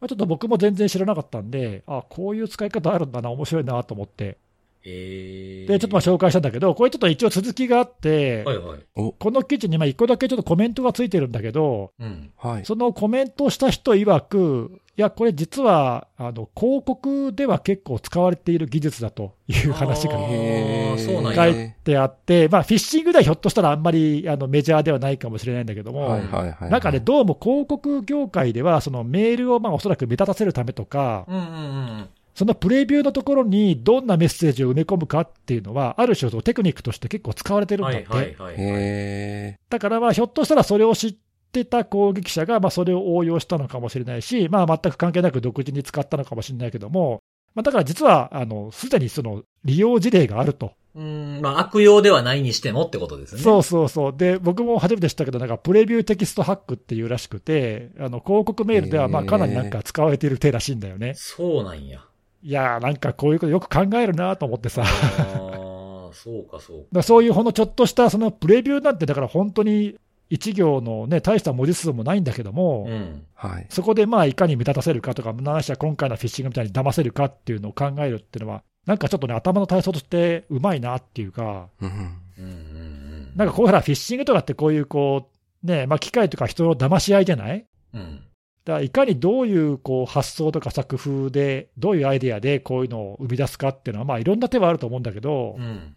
まあ、ちょっと僕も全然知らなかったんで、あこういう使い方あるんだな、面白いなと思って。で、ちょっとまあ紹介したんだけど、これちょっと一応続きがあって、はいはい。この記事にまあ一個だけちょっとコメントがついてるんだけど、うん。はい。そのコメントした人曰く、いや、これ実は、あの、広告では結構使われている技術だという話が書や。いてあって、まあ、フィッシングではひょっとしたらあんまりあのメジャーではないかもしれないんだけども、はいはいはい。なんかね、どうも広告業界では、そのメールをまあおそらく目立たせるためとか、うんうんうん。そのプレビューのところにどんなメッセージを埋め込むかっていうのは、ある種、そのテクニックとして結構使われてるんだって。はいはいはいはい。へだからまあ、ひょっとしたらそれを知ってた攻撃者が、まあ、それを応用したのかもしれないし、まあ、全く関係なく独自に使ったのかもしれないけども、まあ、だから実は、あの、すでにその利用事例があると。うん、まあ悪用ではないにしてもってことですね。そうそうそう。で、僕も初めて知ったけど、なんかプレビューテキストハックっていうらしくて、あの、広告メールではまあかなりなんか使われている手らしいんだよね。そうなんや。いやー、なんかこういうことよく考えるなと思ってさ。そうかそうか。らそういうほんのちょっとしたそのプレビューなんて、だから本当に一行のね、大した文字数もないんだけども、うん。はい。そこでまあいかに目立たせるかとか、ないしは今回のフィッシングみたいに騙せるかっていうのを考えるっていうのは、なんかちょっとね、頭の体操としてうまいなっていうか、うんうんうんうんうん。なんかこういうフィッシングとかってこういうこう、ね、まあ機械とか人の騙し合いじゃない？うん。だからいかにどういうこう発想とか作風で、どういうアイデアでこういうのを生み出すかっていうのは、まあいろんな手はあると思うんだけど、うん。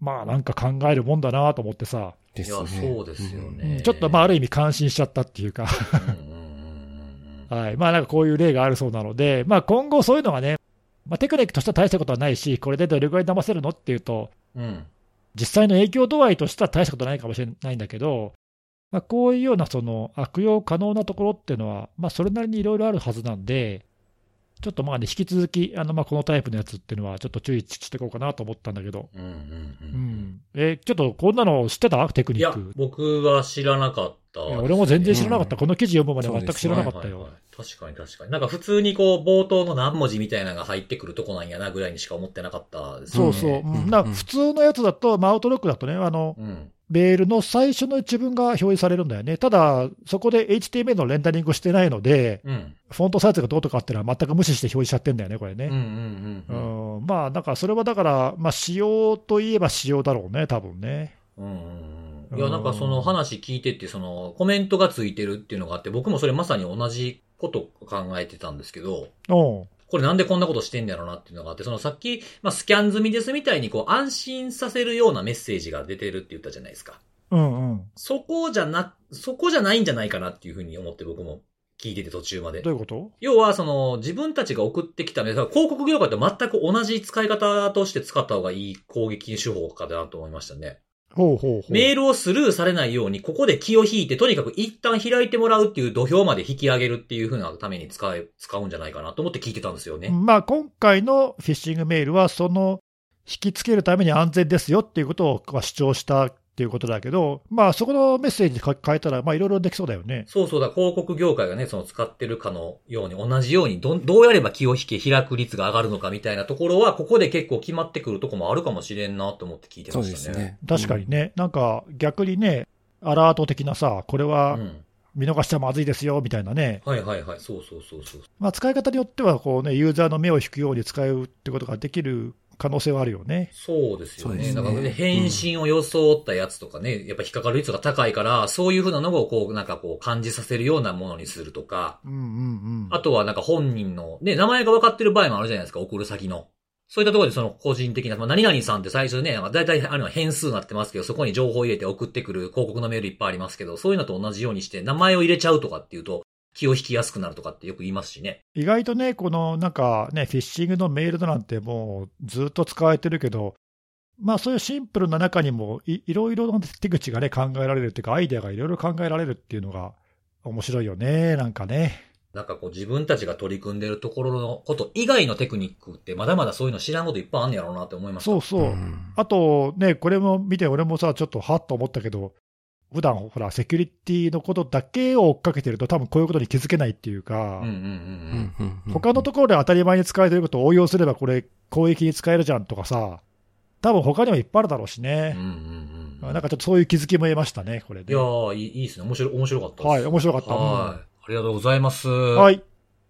まあなんか考えるもんだなと思ってさ、でいや、そうですよね。うんちょっとまあある意味感心しちゃったっていうか、はい、まあなんかこういう例があるそうなので、まあ今後そういうのがね、まあテクニックとしては大したことはないし、これでどれぐらい騙せるのっていうと、うん。うん。実際の影響度合いとしては大したことないかもしれないんだけど、まあ、こういうようなその悪用可能なところっていうのは、まあ、それなりにいろいろあるはずなんで、ちょっとまあね、引き続き、あのまあこのタイプのやつっていうのは、ちょっと注意していこうかなと思ったんだけど、うんうんううん。ん、えちょっとこんなの知ってた？テクニック。、僕は知らなかった。俺も全然知らなかった、うんこの記事読むまで全く知らなかったよはいはいはい。確かに確かに。なんか普通にこう、冒頭の何文字みたいなのが入ってくるとこなんやなぐらいにしか思ってなかったね。そうそう、うんうんな普通のやつだと、まあ、アウトロックだとね、あのうん。メールの最初の一文が表示されるんだよね。ただ、そこで HTML のレンダリングをしてないので、うん。フォントサイズがどうとかっていうのは全く無視して表示しちゃってんだよね、これね。まあ、だからそれはだから、まあ、仕様といえば仕様だろうね、多分ね。うん。いや、なんかその話聞いてって、そのコメントがついてるっていうのがあって、僕もそれまさに同じこと考えてたんですけど、うんこれなんでこんなことしてんだろうなっていうのがあって、そのさっき、まあ、スキャン済みですみたいにこう安心させるようなメッセージが出てるって言ったじゃないですか。うんうん。そこじゃな、そこじゃないんじゃないかなっていうふうに思って僕も聞いてて途中までど。ういうこと？要は、その、自分たちが送ってきたね、広告業界と全く同じ使い方として使った方がいい攻撃手法かなと思いましたね。ほうほうほう。メールをスルーされないように、ここで気を引いて、とにかく一旦開いてもらうっていう土俵まで引き上げるっていう風なために使え、使うんじゃないかなと思って聞いてたんですよね。まあ、今回のフィッシングメールは、その引きつけるために安全ですよっていうことをまあ主張したっていうことだけど、まあ、そこのメッセージ書変えたら、まあ、いろいろできそうだよね。そうそうだ、広告業界がね、その使ってるかのように、同じようにどん、どうやれば気を引け、開く率が上がるのかみたいなところは、ここで結構決まってくるとこもあるかもしれんなと思って聞いてそうましたね。ですね。確かにね、なんか逆にね、アラート的なさ、これうはん。見逃しちゃまずいですよみたいなね、はいはいはい。そうそうそうそう。まあ、使い方によってはこう、ね、ユーザーの目を引くように使うってことができる可能性はあるよね。そうですよね。ねだからね、返信を装ったやつとかね、やっぱ引っかかる率が高いから、そういうふうなのをこう、なんかこう感じさせるようなものにするとか、うんうんうん。あとはなんか本人の、ね、名前が分かってる場合もあるじゃないですか、送る先の。そういったところでその個人的な、まあ、何々さんって最初ね、だいたいあるのは変数になってますけど、そこに情報を入れて送ってくる広告のメールいっぱいありますけど、そういうのと同じようにして名前を入れちゃうとかっていうと、気を引きやすくなるとかってよく言いますしね。意外とね、このなんかね、フィッシングのメールなんてもうずっと使われてるけど、まあそういうシンプルな中にもいいろいろな手口がね、考えられるっていうか、アイデアがいろいろ考えられるっていうのが面白いよね、なんかね。なんかこう自分たちが取り組んでるところのこと以外のテクニックってまだまだそういうの知らんこといっぱいあんねやろうなって思いました。そうそう。んあとね、これも見て、俺もさ、ちょっとはっと思ったけど、普段ほら、セキュリティのことだけを追っかけてると、多分こういうことに気づけないっていうか、他のところで当たり前に使われてることを応用すれば、これ、攻撃に使えるじゃんとかさ、多分他にもいっぱいあるだろうしうんねう。んうん。なんかちょっとそういう気づきも得ましたね、これね。いやー、いいですね。面白い、面白かったです。はい、面白かった。はい。ありがとうございます。うんはい。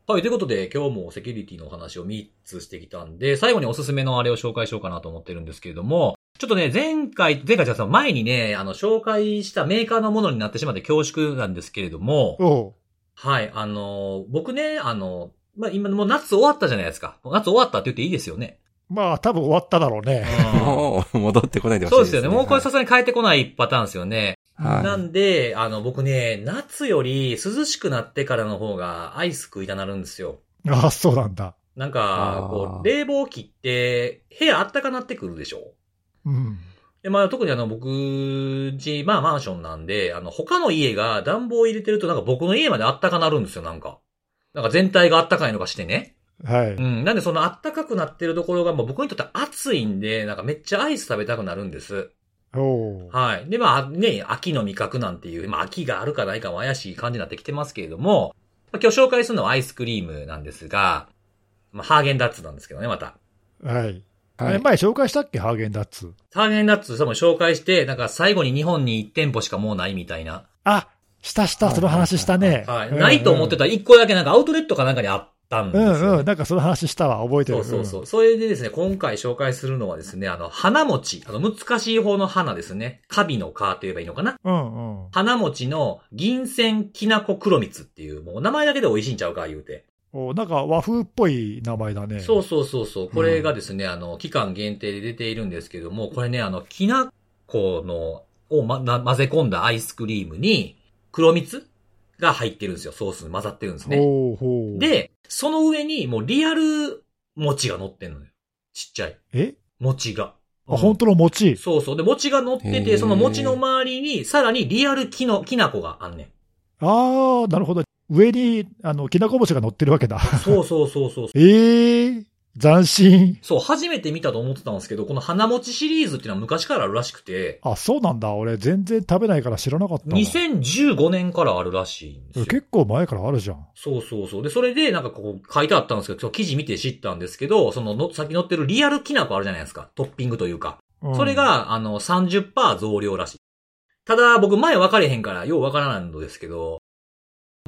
はい、ということで、今日もセキュリティのお話を3つしてきたんで、最後におすすめのあれを紹介しようかなと思ってるんですけれども、ちょっとね、前回、前回じゃあ前にね、あの、紹介したメーカーのものになってしまって恐縮なんですけれども、おうはい、あの、僕ね、あの、まあ、今もう夏終わったじゃないですか。夏終わったって言っていいですよね。まあ、多分終わっただろうね。うんもう、戻ってこないでほしいですすね。そうでよね。もうこれさすがに帰ってこないパターンですよね。はいなんで、あの、僕ね、夏より涼しくなってからの方がアイス食いたなるんですよ。ああ、そうなんだ。なんかこう、冷房切って、部屋あったかなってくるでしょうん。で、まあ、特にあの、僕、家、まあ、マンションなんで、あの、他の家が暖房入れてると、なんか僕の家まであったかなるんですよ、なんか。なんか全体があったかいのかしてね。はい。うん。なんで、そのあったかくなってるところが、もう僕にとっては暑いんで、なんかめっちゃアイス食べたくなるんです。おうはい。で、まあ、ね、秋の味覚なんていう、まあ、秋があるかないかも怪しい感じになってきてますけれども、まあ今日紹介するのはアイスクリームなんですが、まあ、ハーゲンダッツなんですけどね、また。はい。え、はい。前紹介したっけ？ハーゲンダッツ。ハーゲンダッツ多分紹介して、なんか最後に日本に1店舗しかもうないみたいな。あ、したした、その話したね。はい。うんないと思ってたら1個だけなんかアウトレットかなんかにあったんですうよ、んうん。なんかその話したわ。覚えてる。そうそうそう。それでですね、今回紹介するのはですね、あの、花餅。あの、難しい方の花ですね。カビのカと言えばいいのかな。うん。うんうん。花餅の銀線きなこ黒蜜っていう、もう名前だけで美味しいんちゃうか、言うて。おなんか和風っぽい名前だね。そうそうそうそう。これがですね、あの、期間限定で出ているんですけども、これね、あの、きなこの、をま、な混ぜ込んだアイスクリームに、黒蜜が入ってるんですよ。ソースに混ざってるんですね。ほうほう。、で、その上にもうリアル餅が乗ってんのよ。ちっちゃい。え？餅が。あ、本当の餅？そうそう。で、餅が乗ってて、その餅の周りに、さらにリアルきの、きなこがあんねん。ああ、なるほど。上に、あの、きなこ餅が乗ってるわけだ。そうそうそうそう。ええ斬新。そう、初めて見たと思ってたんですけど、この花餅シリーズっていうのは昔からあるらしくて、あ、そうなんだ。俺、全然食べないから知らなかったわ。2015年からあるらしいんですよ。結構前からあるじゃん。そうそうそう。で、それでなんかこう書いてあったんですけど、記事見て知ったんですけど、そのの、先載ってるリアルきなこあるじゃないですか。トッピングというか。うんそれ、が、あの、30%増量らしい。ただ、僕前分かれへんから、よう分からないのですけど、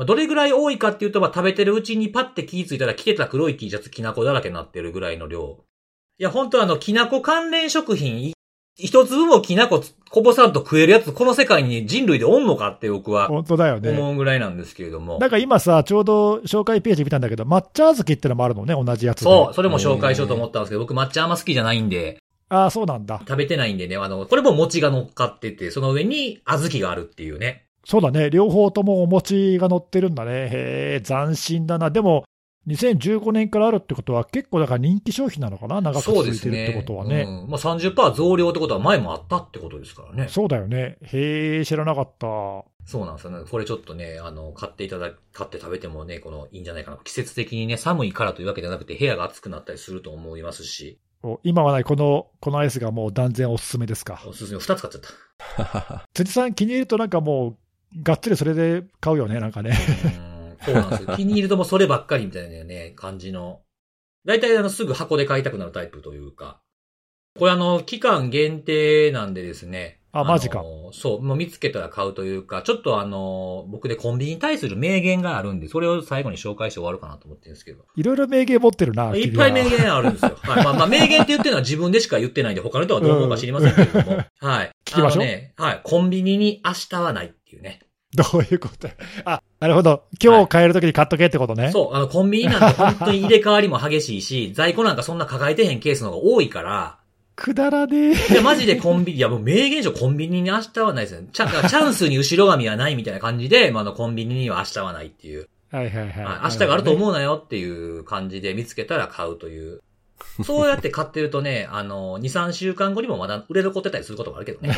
まあどれぐらい多いかっていうと、まあ、食べてるうちにパッて気ぃついたら着てた黒い T シャツきなこだらけになってるぐらいの量。いや、本当あの、きなこ関連食品、い一粒もきなここぼさんと食えるやつ、この世界に人類でおんのかって僕は本当だよね。思うぐらいなんですけれども。なんか今さ、ちょうど紹介ページ見たんだけど、抹茶小豆ってのもあるのね、同じやつで。そう、それも紹介しようと思ったんですけど、僕抹茶あんま好きじゃないんで、ああ、そうなんだ。食べてないんでね、あの、これも餅が乗っかってて、その上に小豆があるっていうね。そうだね。両方ともお餅が乗ってるんだね。へえ、斬新だな。でも、2015年からあるってことは結構だから人気商品なのかな？長く続いてるって。ことはね。うん。まあ、30%増量ってことは前もあったってことですからね。そうだよね。へえ、知らなかった。そうなんですよね。これちょっとね、あの、買っていただ、買って食べてもね、この、いいんじゃないかな。季節的にね、寒いからというわけじゃなくて、部屋が暑くなったりすると思いますし、お今はない、この、このアイスがもう断然おすすめですか。おすすめ2つ買っちゃった。辻さん気に入るとなんかもう、がっつりそれで買うよね、なんかね。うんそうなんですよ。気に入るともうそればっかりみたいなね、感じの。大体あの、すぐ箱で買いたくなるタイプというか。これあの、期間限定なんでですね。のあマジかそう、もう見つけたら買うというか、ちょっとあの、僕でコンビニに対する名言があるんで、それを最後に紹介して終わるかなと思ってるんですけど。いろいろ名言持ってるな、いっぱい名言あるんですよ。はい。まあまあ、名言って言ってるのは自分でしか言ってないんで、他の人はどう思うか知りませんけれども。はい。聞きましょうね、はい。コンビニに明日はないっていうね。どういうこと？あ、なるほど。今日買えるときに買っとけってことね。そう、あの、コンビニなんて本当に入れ替わりも激しいし、在庫なんかそんな抱えてへんケースの方が多いから、くだらねえ。いや、マジでコンビニ、いや、もう名言上コンビニに明日はないですよね。チャチャンスに後ろ髪はないみたいな感じで、まあ、あの、コンビニには明日はないっていう、はいはいはい。はい明日があるとう。思うなよっていう感じで見つけたら買うという。そうやって買ってるとね、あの、2、3週間後にもまだ売れ残ってたりすることもあるけどね。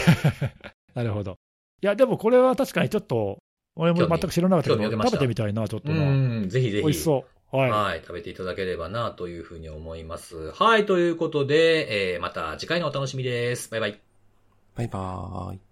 なるほど。いや、でもこれは確かにちょっと、俺も全く知らなかったけど、食べてみたいな、ちょっとうな。ん、ぜひぜひ。美味しそう。はい。はい、食べていただければな、というふうに思います。はい、ということで、えー、また次回のお楽しみです。バイバイ。バイバーイ。